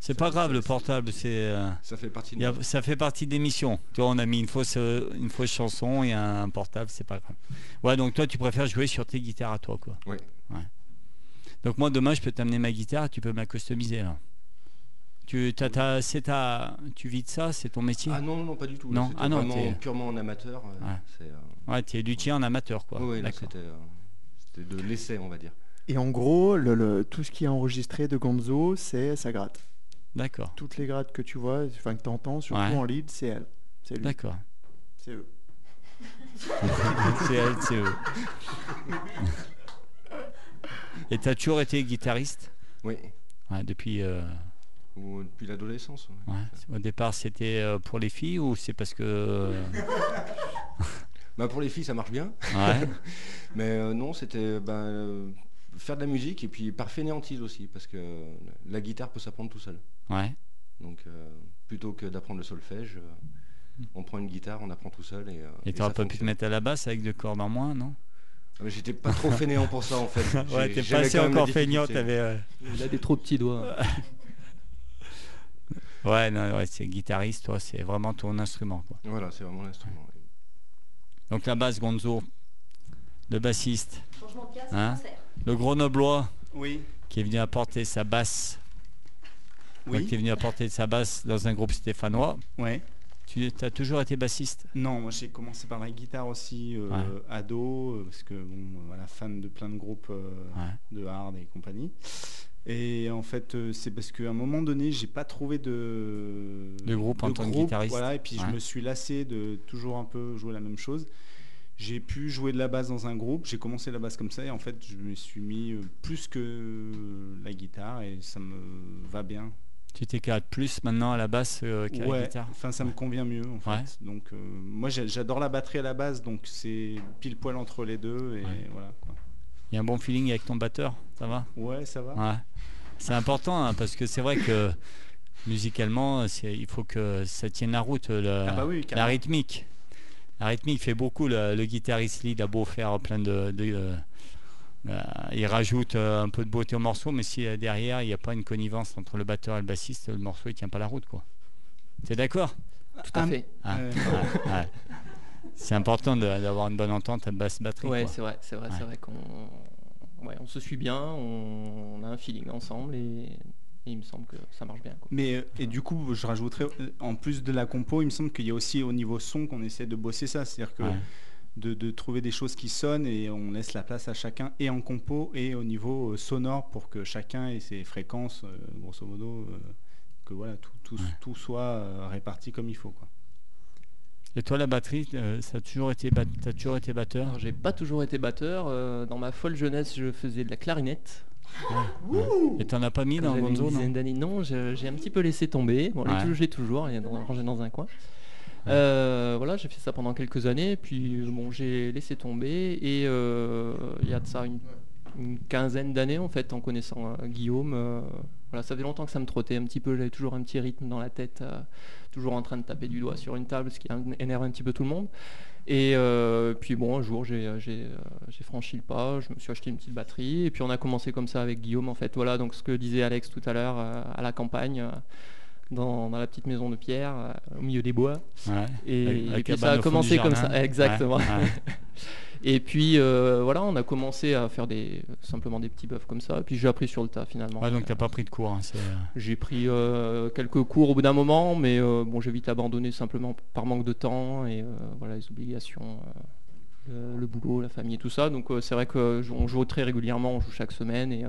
C'est pas grave, le portable, c'est. ça fait partie de a- ça fait partie des missions. Tu vois, on a mis une fausse, une fausse chanson et un portable, c'est pas grave. Ouais, donc toi, tu préfères jouer sur tes guitares à toi, quoi. Ouais. Donc moi, demain, je peux t'amener ma guitare et tu peux me la customiser, là. Tu, t'as- t'as- c'est ta, tu vis de ça, c'est ton métier Ah non, non, non, pas du tout. Non. Ah non, vraiment purement en amateur. Ouais. c'est, euh, Ouais, tu es luthier en amateur, quoi. c'était, euh, c'était de l'essai, on va dire. Et en gros, le, le- tout ce qui est enregistré de Gonzo, c'est ça gratte. D'accord. Toutes les grattes que tu vois, enfin que tu entends, surtout Ouais. en lead, c'est elle. C'est lui. D'accord. C'est eux. c'est elle, c'est eux. Et tu as toujours été guitariste? Oui, Ouais, depuis. euh, ou depuis l'adolescence. ouais. ouais. Au départ, c'était euh, pour les filles ou c'est parce que. euh, Bah, pour les filles, ça marche bien. Ouais. Mais euh, non, c'était ben, euh, faire de la musique et puis par fainéantise aussi, parce que la guitare peut s'apprendre tout seul. Ouais. Donc euh, plutôt que d'apprendre le solfège, euh, on prend une guitare, on apprend tout seul et. euh, Et et ça pas pu te mettre à la basse avec deux cordes en moins, non? Ah, mais J'étais pas trop fainéant pour ça en fait. Ouais, t'es pas assez encore difficulté. t'avais. euh, Il a des trop petits doigts. Ouais, non, ouais, c'est guitariste, toi, c'est vraiment ton instrument. Quoi. Voilà, c'est vraiment l'instrument. Donc la basse, Gonzo, le bassiste, Changement de casque, Hein le grenoblois Oui. qui est venu apporter sa basse, Oui. qui est venu apporter sa basse dans un groupe stéphanois. Ouais. Tu as toujours été bassiste? Non, moi j'ai commencé par la guitare aussi euh, Ouais. ado, euh, parce que bon, voilà, fan de plein de groupes euh, Ouais. de hard et compagnie. Et en fait, euh, c'est parce qu'à un moment donné, j'ai pas trouvé de, De groupe en tant que groupe, guitariste. Voilà, et puis Ouais. je me suis lassé de toujours un peu jouer la même chose. J'ai pu jouer de la basse dans un groupe, j'ai commencé la basse comme ça, et en fait, je me suis mis euh, plus que la guitare, et ça me va bien. Tu t'éclates plus maintenant à la basse euh, qu'à la guitare enfin ça me convient mieux en fait. Donc euh, moi j'adore la batterie à la base, donc c'est pile poil entre les deux et voilà quoi. Il y a un bon feeling avec ton batteur, ça va? Ouais, ça va. Ouais. C'est important hein, parce que c'est vrai que musicalement, il faut que ça tienne la route, le- Ah bah oui, la rythmique. La rythmique fait beaucoup. Le, le guitariste lead a beau faire plein de. de, euh, euh, il rajoute euh, un peu de beauté au morceau, mais si derrière il n'y a pas une connivence entre le batteur et le bassiste, le morceau il tient pas la route quoi. T'es d'accord? Tout à Ah, fait. Ah, Euh, ouais. C'est important d'avoir une bonne entente à basse batterie. Ouais, c'est vrai, c'est vrai, Ouais. c'est vrai qu'on ouais, on se suit bien, on, on a un feeling ensemble et, et il me semble que ça marche bien. quoi. Mais euh, et du coup, je rajouterais euh, en plus de la compo, il me semble qu'il y a aussi au niveau son qu'on essaie de bosser ça, c'est-à-dire que Ouais. de, de trouver des choses qui sonnent et on laisse la place à chacun et en compo et au niveau euh, sonore pour que chacun ait ses fréquences, grosso modo, que voilà tout, tout, Ouais. tout soit réparti comme il faut quoi. Et toi, la batterie, euh, ça a toujours été, bat- t'as toujours été batteur? J'ai pas toujours été batteur. euh, dans ma folle jeunesse, je faisais de la clarinette. Et t'en as pas mis Quand dans une Gonzo, non? Non, j'ai un petit peu laissé tomber. Bon, Ouais. toujours- je l'ai toujours, il est dans- rangé dans un coin. Euh, voilà, j'ai fait ça pendant quelques années, puis bon, j'ai laissé tomber. Et euh, il y a de ça une, une quinzaine d'années en fait, en connaissant euh, Guillaume. Voilà, ça fait longtemps que ça me trottait un petit peu. J'avais toujours un petit rythme dans la tête, euh, toujours en train de taper du doigt sur une table, ce qui énerve un petit peu tout le monde. Et euh, puis bon, un jour, j'ai euh, j'ai franchi le pas, je me suis acheté une petite batterie, et puis on a commencé comme ça avec Guillaume, en fait. Voilà, donc ce que disait Alex tout à l'heure, euh, à la campagne, dans, dans la petite maison de pierre, au milieu des bois. Ouais. Et, puis ça a commencé comme ça, exactement. Ouais, ouais. Et puis euh, voilà, on a commencé à faire des, simplement des petits buffs comme ça, et puis j'ai appris sur le tas finalement. Ouais, donc t'as pas pris de cours. hein, euh, J'ai pris euh, quelques cours au bout d'un moment, mais euh, bon, j'ai vite abandonné simplement par manque de temps et euh, voilà les obligations, euh, le, le boulot, la famille et tout ça. Donc euh, c'est vrai qu'on joue très régulièrement, on joue chaque semaine et, euh,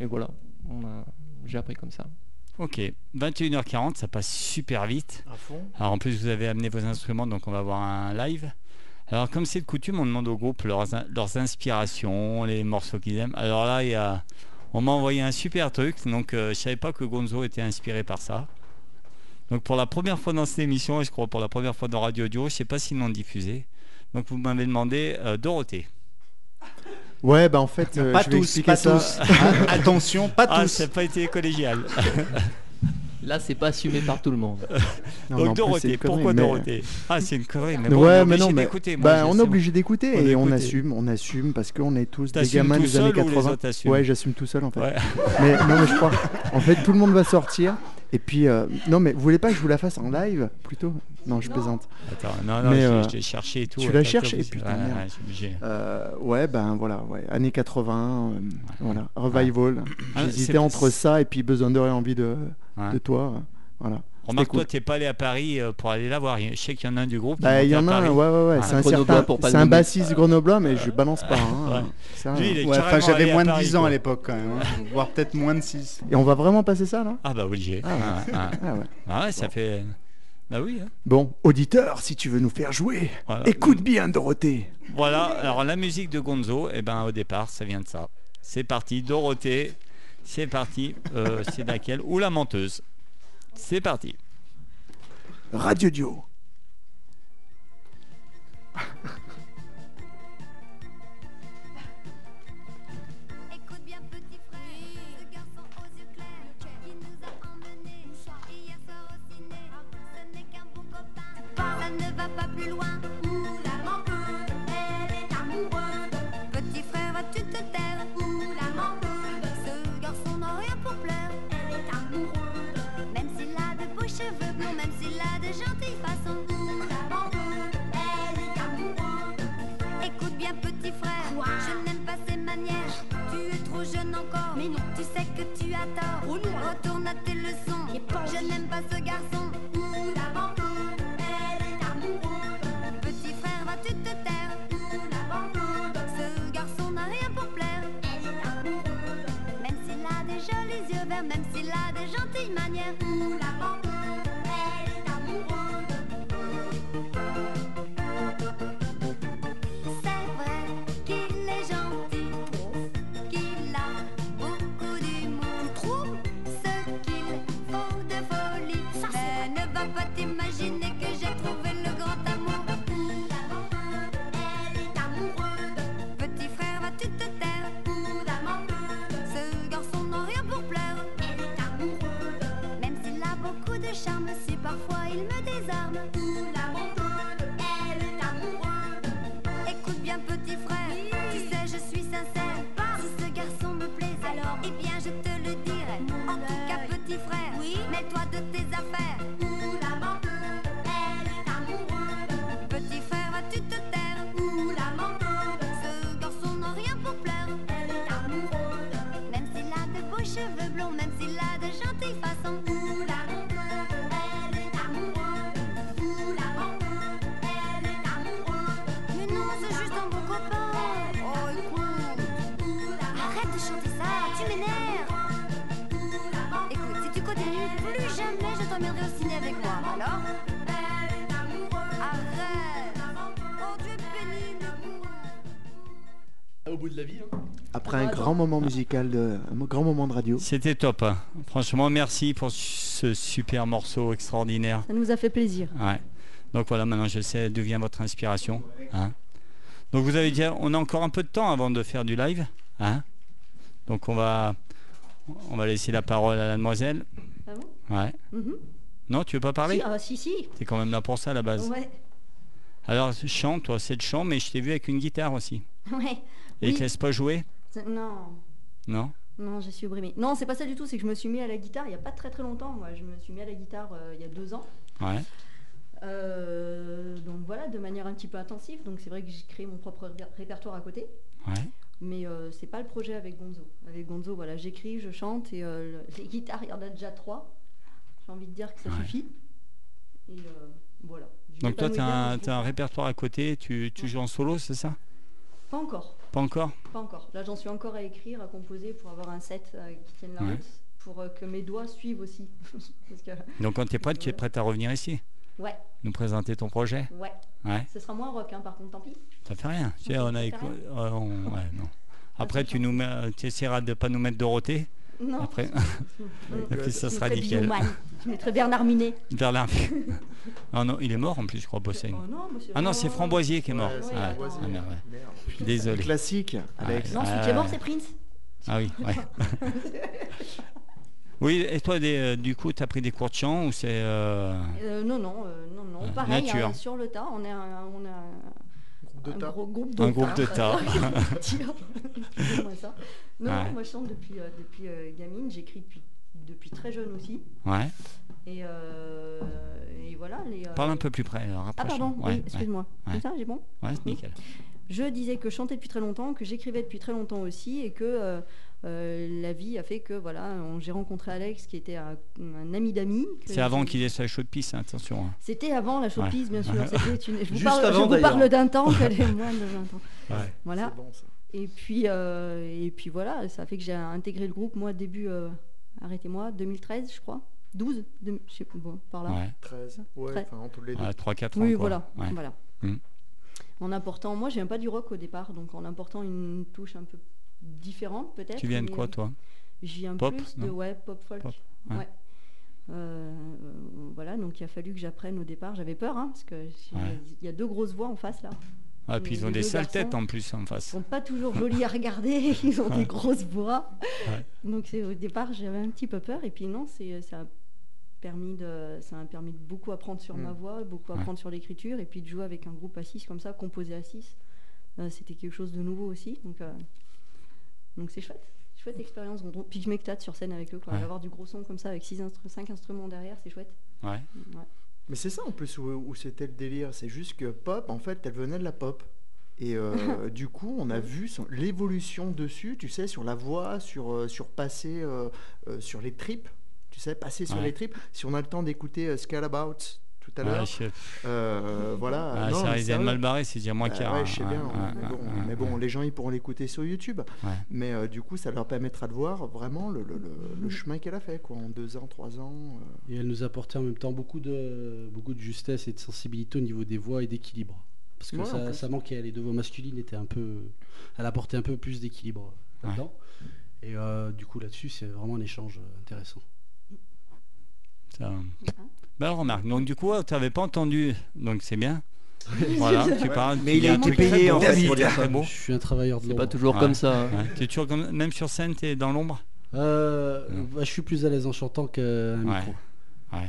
et voilà, j'ai appris comme ça. Ok, 21h40, ça passe super vite. À fond. Alors en plus, vous avez amené vos instruments, donc on va avoir un live. Alors comme c'est de coutume, on demande au groupe leurs, in- leurs inspirations, les morceaux qu'ils aiment. Alors là, il y a... on m'a envoyé un super truc, donc euh, je savais pas que Gonzo était inspiré par ça. Donc pour la première fois dans cette émission, et je crois pour la première fois dans Radio Audio, je sais pas s'ils l'ont diffusé. Donc vous m'avez demandé euh, Dorothée. Ouais, bah en fait, euh, pas je vais tous, expliquer pas ça. tous. Attention, pas Ah, tous. ça n'a pas été collégial. Là, c'est pas assumé par tout le monde. Non, Donc Dorothée, pourquoi mais- Dorothée Ah, c'est une connerie, mais bon, on est ouais, mais obligé non, mais bah, on est obligé d'écouter et on assume, on assume parce qu'on est tous des gamins des années seul ou les 80. autres assument ouais, j'assume tout seul en fait. Ouais. Mais non, mais je crois. En fait, tout le monde va sortir. Et puis, euh, non, mais vous voulez pas que je vous la fasse en live plutôt? Non, je plaisante. Attends, non, non, Mais, je, euh, je l'ai cherché et tout. tu t'as cherché obligé. Putain, Ouais, merde. Euh, ouais, ben voilà, ouais, années 80, euh, voilà, revival. Ah, J'hésitais entre ça et puis besoin d'heure et envie de, de toi. voilà. Remarque, cool. toi, t'es pas allé à Paris euh, pour aller la voir. Je sais qu'il y en a un du groupe. qui Bah, il y en a un, ouais, ouais, ouais. Ah, c'est un certain. C'est bassiste grenoblois, mais je balance pas. hein. Ouais. C'est un- Lui, il est Ouais, enfin, carrément allé j'avais moins de Paris, 10 ans quoi. à l'époque quand même, hein. voire peut-être moins de 6. Et on va vraiment passer ça, là Ah bah obligé. Ah ouais. Ah, ah. Ah ouais. Ah ouais, ça fait. Bah oui. hein. Bon, auditeur, si tu veux nous faire jouer, Voilà. écoute bien, Dorothée. Voilà, alors la musique de Gonzo, eh ben, au départ, ça vient de ça. C'est parti, Dorothée, c'est parti. Euh, c'est laquelle? Ou la menteuse. C'est parti. Radio Dio. Écoute bien petit frère, ce encore, mais non, tu sais que tu as tort. Retourne à tes leçons, je n'aime pas ce garçon. Petit frère, vas-tu te taire? Ce garçon n'a rien pour plaire. Même s'il a des jolis yeux verts, même s'il a des gentilles manières. De, un grand moment de radio. C'était top. hein. Franchement, merci pour ce super morceau extraordinaire. Ça nous a fait plaisir. Ouais. Donc voilà, maintenant je sais d'où vient votre inspiration. hein. Donc vous avez dit, on a encore un peu de temps avant de faire du live. hein. Donc on va, on va laisser la parole à la demoiselle. Ah bon? Ouais. Mhm. Non, tu veux pas parler? Si, ah, si, si. T'es quand même là pour ça à la base. Ouais. Alors chant, toi, c'est de chant, mais je t'ai vu avec une guitare aussi. Ouais. Et ils Oui. te laissent pas jouer? C'est- Non. Non Non, je suis brimée. Non, c'est pas ça du tout. C'est que je me suis mis à la guitare il n'y a pas très très longtemps. Moi, je me suis mis à la guitare euh, il y a deux ans. Ouais. Euh, donc voilà, de manière un petit peu intensive. Donc c'est vrai que j'ai créé mon propre ré- répertoire à côté. Ouais. Mais euh, c'est pas le projet avec Gonzo. Avec Gonzo, voilà, j'écris, je chante et euh, le- les guitares, il y en a déjà trois. J'ai envie de dire que ça Ouais. suffit. Et voilà. Je Donc toi, tu as, un, répertoire à côté, tu, tu joues en solo, c'est ça? Pas encore. Pas encore Pas encore. Là, j'en suis encore à écrire, à composer pour avoir un set euh, qui tienne la Ouais. route, pour euh, que mes doigts suivent aussi. Parce que, Donc quand tu es prête, tu es prête à revenir ici ouais, Nous présenter ton projet ouais. Ouais, Ce sera moins rock, hein, par contre, tant pis. ça fait rien. Tu sais, Ok, on a ça fait écou- rien. euh, on- ouais, non. Après, tu, nous mets, tu essaieras de pas nous mettre Dorothée. Non. Après, et puis ça sera nickel. Je mettrai Bernard Minet. Berlin. ah non, il est mort en plus, je crois, Bossaigne. Oh non, Ah non, c'est Framboisier qui est mort. Ouais. Framboisier. Ah, merde, ouais. Merde. Désolé. Classique, Alex. Non, celui Ah, qui est mort, c'est Prince. Ah oui, ouais. oui, et toi, des- euh, du coup, tu as pris des cours de chant ou c'est. euh, Euh, non, non, euh, non, non. Ah, Pareil, nature. hein, sur le tas, on est un, on est un, Groupe de un groupe de Un groupe de tas. Excusez-moi ça. Non, Ouais. non, moi je chante depuis, euh, depuis euh, gamine, j'écris depuis, depuis très jeune aussi. Ouais. Et, euh, et voilà. Les, euh, Parle un peu plus près. alors, Ah pardon, Ouais, oui, excuse-moi. ouais. Comme ça, j'ai bon Ouais, ouais, c'est nickel. je disais que je chantais depuis très longtemps, que j'écrivais depuis très longtemps aussi, et que euh, la vie a fait que voilà, on- j'ai rencontré Alex, qui était un, un ami d'amis. que C'est avant qu'il ait sa chaude pisse, hein, attention. hein. C'était avant la Ouais. showbiz, bien sûr. C'était une- Je vous Juste parle, je vous parle d'un temps qu'elle est moins de 20 ans. Ouais. Voilà. Bon. Et puis, euh, et puis voilà, ça fait que j'ai intégré le groupe, moi, début, euh, arrêtez-moi, 2013, je crois. 12, de- je sais, bon, par là. Ouais. 13. Ouais, Très- enfin entre les deux. Ouais, 3-4 ans. Oui, voilà. Ouais. voilà. Mm. En apportant, moi, je viens pas du rock au départ, donc en apportant une touche un peu différente, peut-être. Tu viens de quoi, euh, toi Je viens Pop, plus de ouais, pop folk. Pop, ouais. ouais. Euh, voilà, donc il a fallu que j'apprenne au départ. J'avais peur, hein, parce que il y a- Ouais. y a deux grosses voix en face là. Ah, puis ils ont des sales têtes en plus en Ils face. sont pas toujours jolis à regarder, ils ont Ouais. des grosses voix. Ouais. Donc au départ j'avais un petit peu peur et puis non, ça a permis de ça m'a permis de beaucoup apprendre sur Mm. ma voix, beaucoup apprendre sur l'écriture et puis de jouer avec un groupe à 6 comme ça, composé à 6. c'était quelque chose de nouveau aussi donc euh, donc c'est chouette. Chouette expérience. Donc, Puis je m'éclate sur scène avec eux. Quoi. Ouais. Avoir du gros son comme ça avec 5 instruments derrière, c'est chouette. Ouais. Ouais. Mais c'est ça en plus où, où c'était le délire. C'est juste que pop, en fait, elle venait de la pop. Et euh, du coup, on a vu son- l'évolution dessus, tu sais, sur la voix, sur, euh, sur passer euh, euh, sur les tripes. Tu sais, passer sur Ouais. les tripes. Si on a le temps d'écouter euh, Scalabout tout à Ouais, l'heure, je- euh, voilà. Ah, non, ça mais risque d'être mal barré, c'est dire moi Bah qui ouais, je sais bien. Ouais, mais, bon, mais les gens ils pourront l'écouter sur YouTube. Ouais. Mais euh, du coup, ça leur permettra de voir vraiment le, le- le- le chemin qu'elle a fait, quoi, en deux ans, trois ans. euh. Et elle nous apportait en même temps beaucoup de, beaucoup de justesse et de sensibilité au niveau des voix et d'équilibre. Parce que Ouais, ça, ça manquait, les deux voix masculines étaient un peu. Elle apportait un peu plus d'équilibre là-dedans. Et euh, du coup, là-dessus, c'est vraiment un échange intéressant. Ça- Belle remarque. Donc du coup, tu n'avais pas entendu, donc c'est bien. voilà, tu parles. Mais tu il a un été payé, en fait, pour dire ça. beau. Je suis un travailleur de C'est l'ombre. pas toujours Ouais. comme ça. hein. Ouais. T'es toujours comme- même sur scène, tu es dans l'ombre? Euh, bah, je suis plus à l'aise en chantant qu'à un Ouais. micro. Ouais.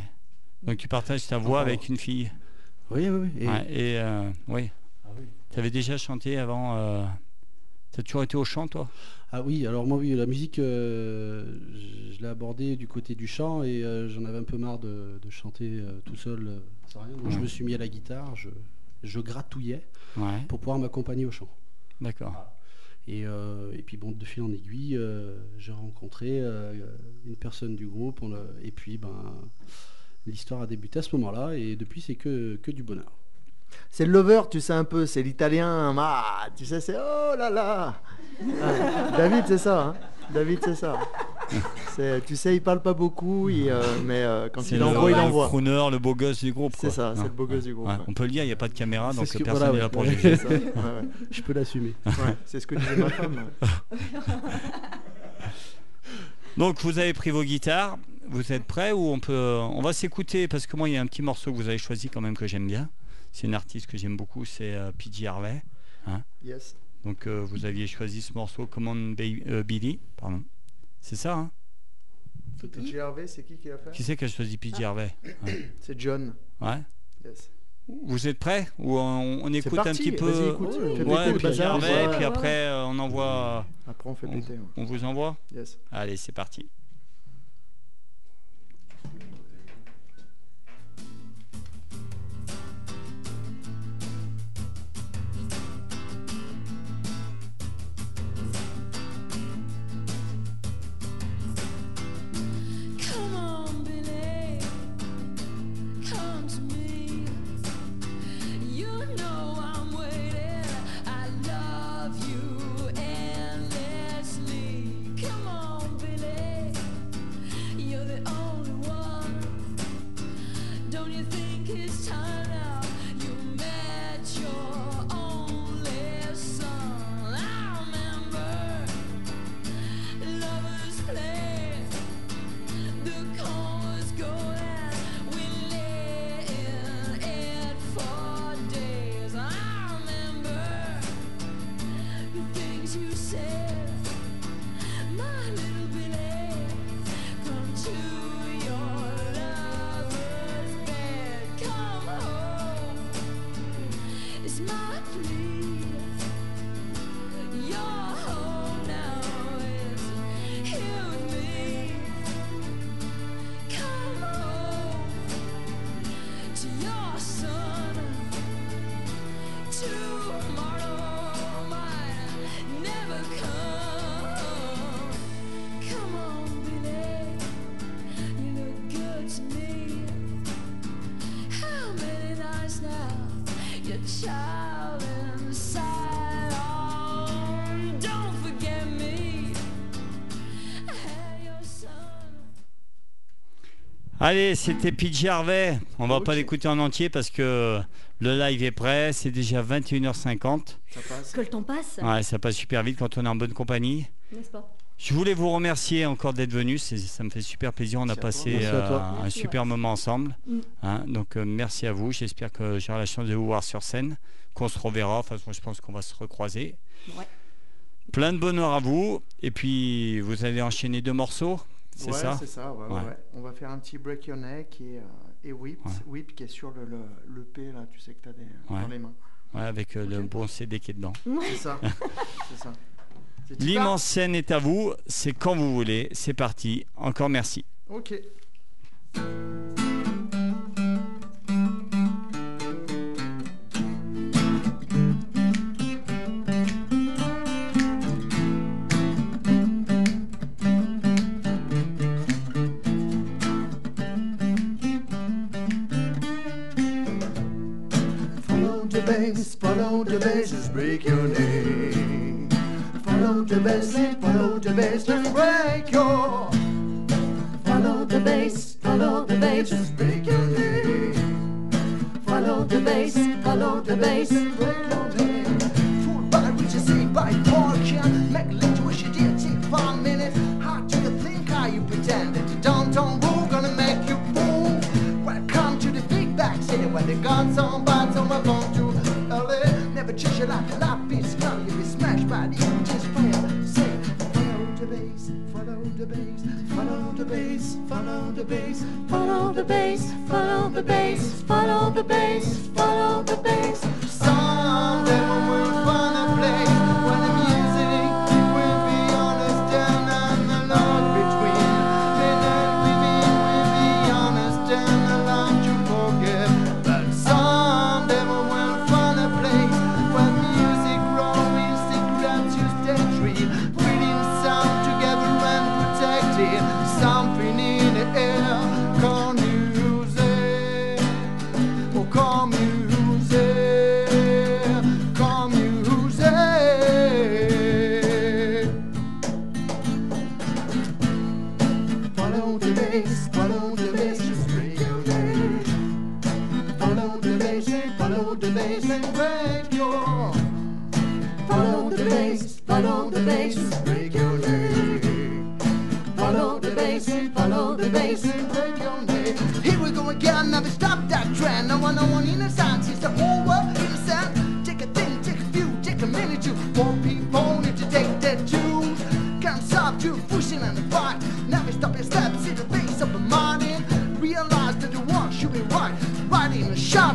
Donc tu partages ta voix avec une fille? Oui, oui, oui. Et- Ouais, et euh, oui. Ah oui. Tu avais déjà chanté avant. Euh... Tu as toujours été au chant, toi? Ah oui, alors moi oui, la musique, euh, je, l'ai abordée du côté du chant et euh, j'en avais un peu marre de, de chanter euh, tout seul sans rien. Donc je me suis mis à la guitare, je, je gratouillais Ouais, pour pouvoir m'accompagner au chant. d'accord. Et, et puis bon, de fil en aiguille, j'ai rencontré une personne du groupe on a- et puis ben l'histoire a débuté à ce moment-là et depuis c'est que, que du bonheur. C'est le lover, tu sais un peu, c'est l'italien. Ah, tu sais, c'est oh là là. Ah, David, c'est ça. hein. David, c'est ça. C'est- Tu sais, il parle pas beaucoup, il, euh, mais euh, quand C'est il le, envoie, il le envoie. crooner, le beau gosse du groupe. C'est ça, c'est le beau gosse du groupe, Ouais, ouais. On peut le dire, il n'y a pas de caméra, C'est donc ce que- personne voilà, n'est là ouais. pour Ouais. juger. C'est ça, ouais, ouais. Je peux l'assumer. Ouais, c'est ce que disait ma femme. Donc vous avez pris vos guitares, vous êtes prêts ou on peut on va s'écouter parce que moi il y a un petit morceau que vous avez choisi quand même que j'aime bien. C'est une artiste que j'aime beaucoup, c'est euh, PJ Harvey. Yes. Donc euh, vous aviez choisi ce morceau Command Ba- euh, Billy, pardon. C'est ça hein PJ Harvey, c'est qui qui l'a fait? Qui c'est qui a choisi PJ Ah. Harvey? Ouais. C'est John. Ouais. Yes. Vous êtes prêts? Ou on, on écoute un petit peu? Écoute. Ouais, PJ bazar, Harvey, ouais. puis Ouais, après euh, on envoie Après, on fait péter. ouais. on vous envoie? Yes. Allez, c'est parti. Allez, c'était PJ Harvey. On va pas l'écouter en entier parce que le live est prêt. C'est déjà 21h50. Ça passe. Que le temps passe, Ouais, ça passe super vite quand on est en bonne compagnie. n'est-ce pas? Je voulais vous remercier encore d'être venu. C'est- Ça me fait super plaisir. On a Merci passé euh, un Merci, super ouais. moment ensemble. Mm. Hein, donc euh, merci à vous. J'espère que j'aurai la chance de vous voir sur scène, qu'on se reverra. Enfin, je pense qu'on va se recroiser. Ouais. Plein de bonheur à vous. Et puis vous allez enchaîner deux morceaux. C'est ouais, ça c'est ça, ouais, ouais, Ouais. ouais. On va faire un petit Break Your Neck et, euh, et Whip. Whip qui est sur le, le, le P là, tu sais que tu as des, dans les mains. Ouais, avec euh, le bon CD qui est dedans. C'est ça. L'immense scène est à vous. C'est quand vous voulez. C'est parti. Encore merci. Ok. Follow the bass, just break your neck. Follow the bass, follow the and break your. Follow the bass, follow the bass, just break your neck. Follow the bass, follow the bass,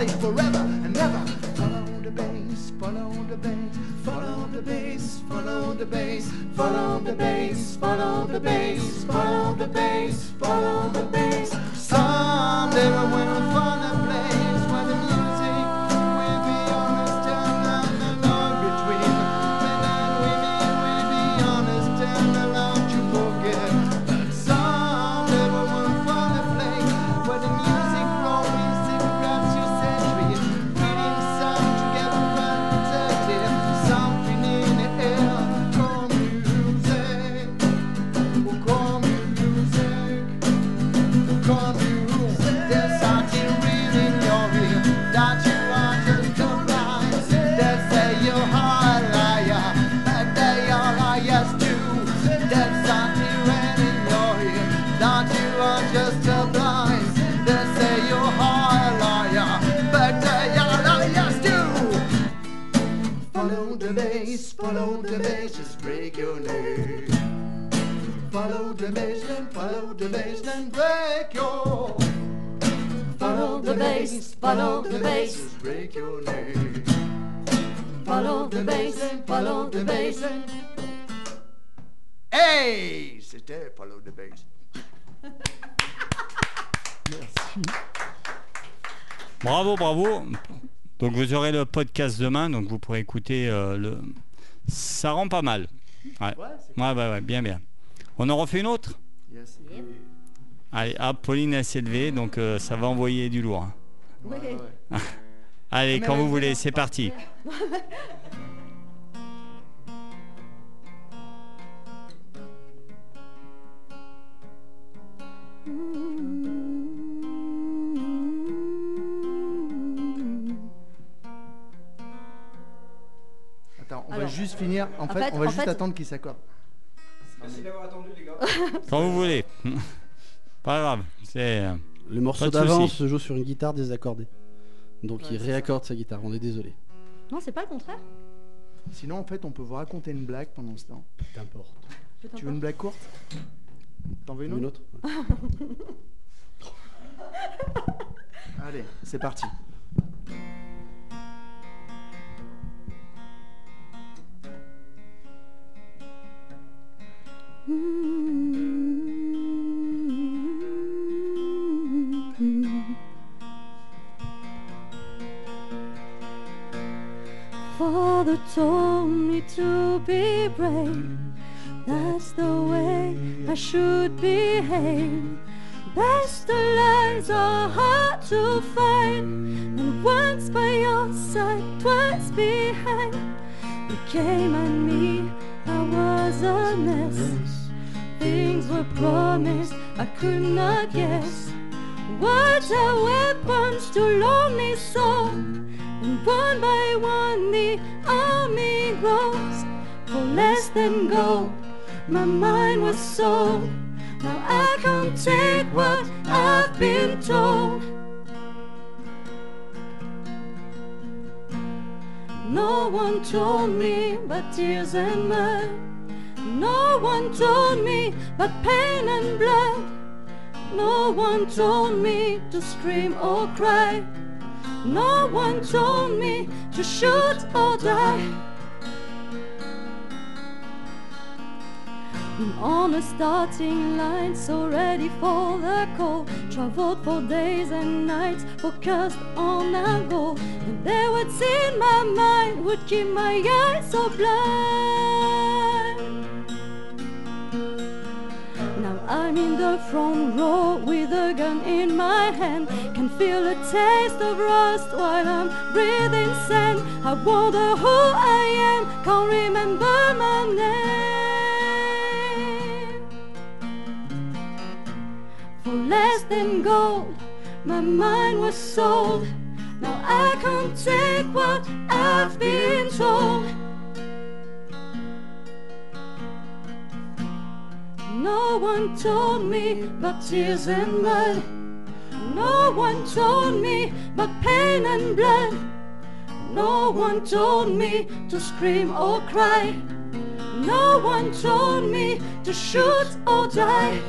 and forever and ever. Follow the bass, follow the bass, follow the bass, follow the bass, follow the bass, follow the bass, follow the bass, follow the bass. Someday when we'll follow the bass. break your neck. Follow the bass, follow the bass. Hey, c'était follow the bass. Merci. Bravo, bravo. Donc vous aurez le podcast demain, donc vous pourrez écouter euh, le. Ça rend pas mal. Ouais. Ouais, Ouais, ouais, ouais, bien, bien. On en refait une autre? Yes. Allez, hop, Pauline a s'est levée, donc euh, ça va envoyer du lourd. Oui. Allez, Mais quand vous voulez, c'est parti. Attends, on va juste finir. En, en fait, fait- on va en juste fait- attendre qu'il s'accorde. Merci d'avoir attendu les gars. Quand vous voulez. Pas grave. C'est. Le morceau d'avant se joue sur une guitare désaccordée. Donc Ouais, il réaccorde sa guitare, on est désolé. Non, c'est pas le contraire. Sinon, en fait, on peut vous raconter une blague pendant ce temps. Qu'importe. Je Tu veux une blague courte? T'en veux une Une autre? autre Allez, c'est parti. Father told me to be brave. That's the way I should behave. Best lies are hard to find. And once by your side, twice behind. You came at me, I was a mess. Things were promised, I could not guess. Words are weapons to lonely soul. And one by one the army grows. Oh, For less than gold, my mind was sold. Now I can't take what I've been told. No one told me but tears and mud. No one told me but pain and blood. No one told me to scream or cry. No one told me to shoot or die. I'm on a starting line, so ready for the call. Traveled for days and nights, focused on a goal. And there what's in my mind would keep my eyes so blind. I'm in the front row with a gun in my hand. Can feel a taste of rust while I'm breathing sand. I wonder who I am, can't remember my name. For less than gold, my mind was sold. Now I can't take what I've been told. No one told me but tears and mud. No one told me but pain and blood. No one told me to scream or cry. No one told me to shoot or die.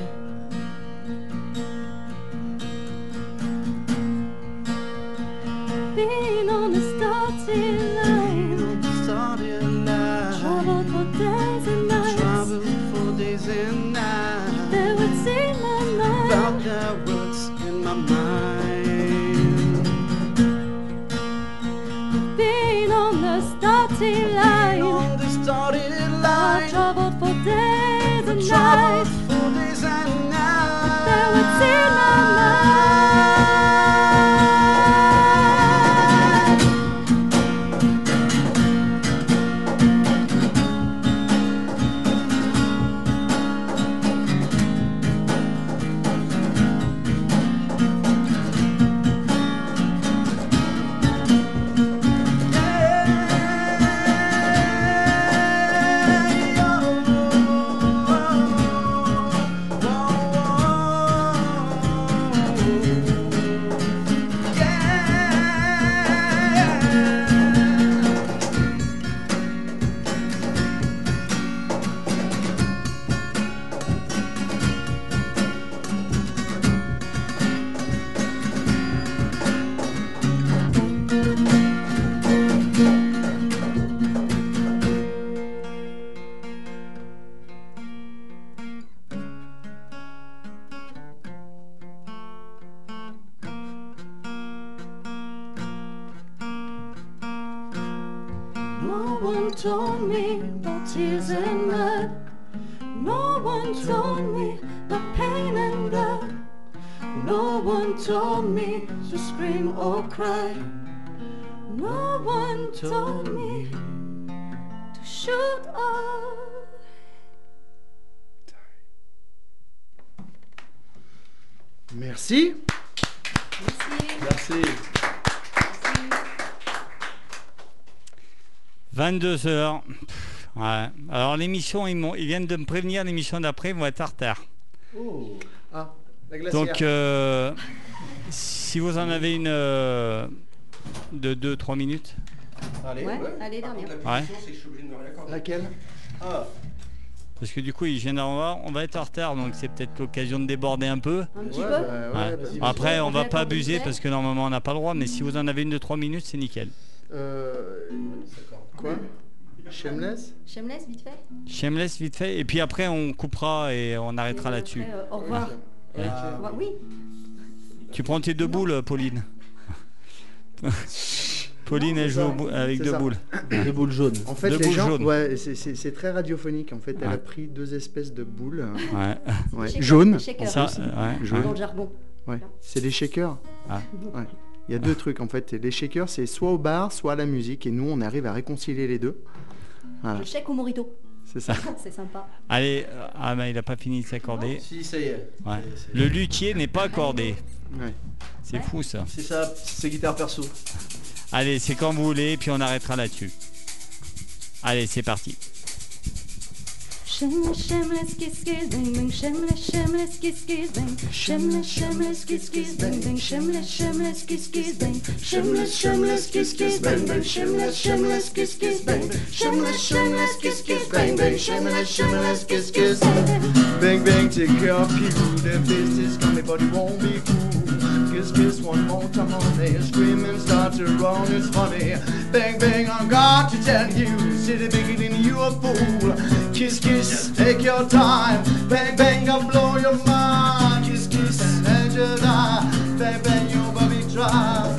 Been on the starting line. Traveled for days About in my mind. Been on the starting line. On the starting line. traveled for days and nights. 22 heures. Ouais. Alors l'émission, ils, m'ont- ils viennent de me prévenir, l'émission d'après vont être en retard. Oh. Ah, la. Donc euh, si vous en avez une euh, de 2-3 minutes. Allez, Ouais, allez, Par dernière. contre, la Ouais. condition, c'est que je suis obligé de me réaccorder. Laquelle? Ah, Parce que du coup, ils viennent d'en voir, on va être en retard, donc c'est peut-être l'occasion de déborder un peu. Un petit Ouais, peu bah, vas-y. Après, on va pas abuser parce que normalement on n'a pas le droit, mais si vous en avez une de 3 minutes, c'est nickel. Euh, quoi? Shameless Shameless, vite fait. Shameless vite fait, et puis après on coupera et on arrêtera Et là-dessus. après, euh, au revoir. Ouais. Oui. Tu prends tes deux boules, Pauline. Pauline, elle joue avec C'est deux ça. boules. Des boules jaunes. En fait, Deux les gens, jaunes. ouais, c'est- c'est c'est très radiophonique. En fait, elle Ouais. a pris deux espèces de boules, Ouais. ouais, jaunes. Ça, euh, ouais, Jaune. Dans le jargon. Ouais, c'est des shakers. Ah. Ouais. Il y a deux trucs en fait. Les shakers, c'est soit au bar, soit à la musique, et nous, on arrive à réconcilier les deux. Voilà, Le chèque au morito. c'est ça. C'est sympa. Allez, euh, ah ben il a pas fini de s'accorder. si, ça y est. Ouais. C'est- c'est- Le luthier n'est pas accordé. Ouais. C'est Ouais. fou ça. C'est ça, c'est guitare perso. Allez, c'est quand vous voulez, puis on arrêtera là-dessus. Allez, c'est parti. Shimla, shimla, skis, kiss, ding, bang, shimla, shimla, skis, skis, ding, shimla, shimla, skis, skis, ding, ding, shimla, shimla, kiss, kiss, bang, shimla, shimla, skis, skis, bang, bang, shimla, shimla, skis, skis, bang, shimla, shimla, kiss, kiss, bang, bang, shimla, shimla, kiss, kiss, bang, bang, take care of people, their business coming, but it won't be cool. Kiss, kiss, one more time honey. screaming, start to run, it's funny. Bang, bang, I'm God to tell you, city biggin' you a fool. Kiss kiss, take your time. Bang bang, I'll blow your mind. Kiss kiss, and die. Bang bang, your body dry.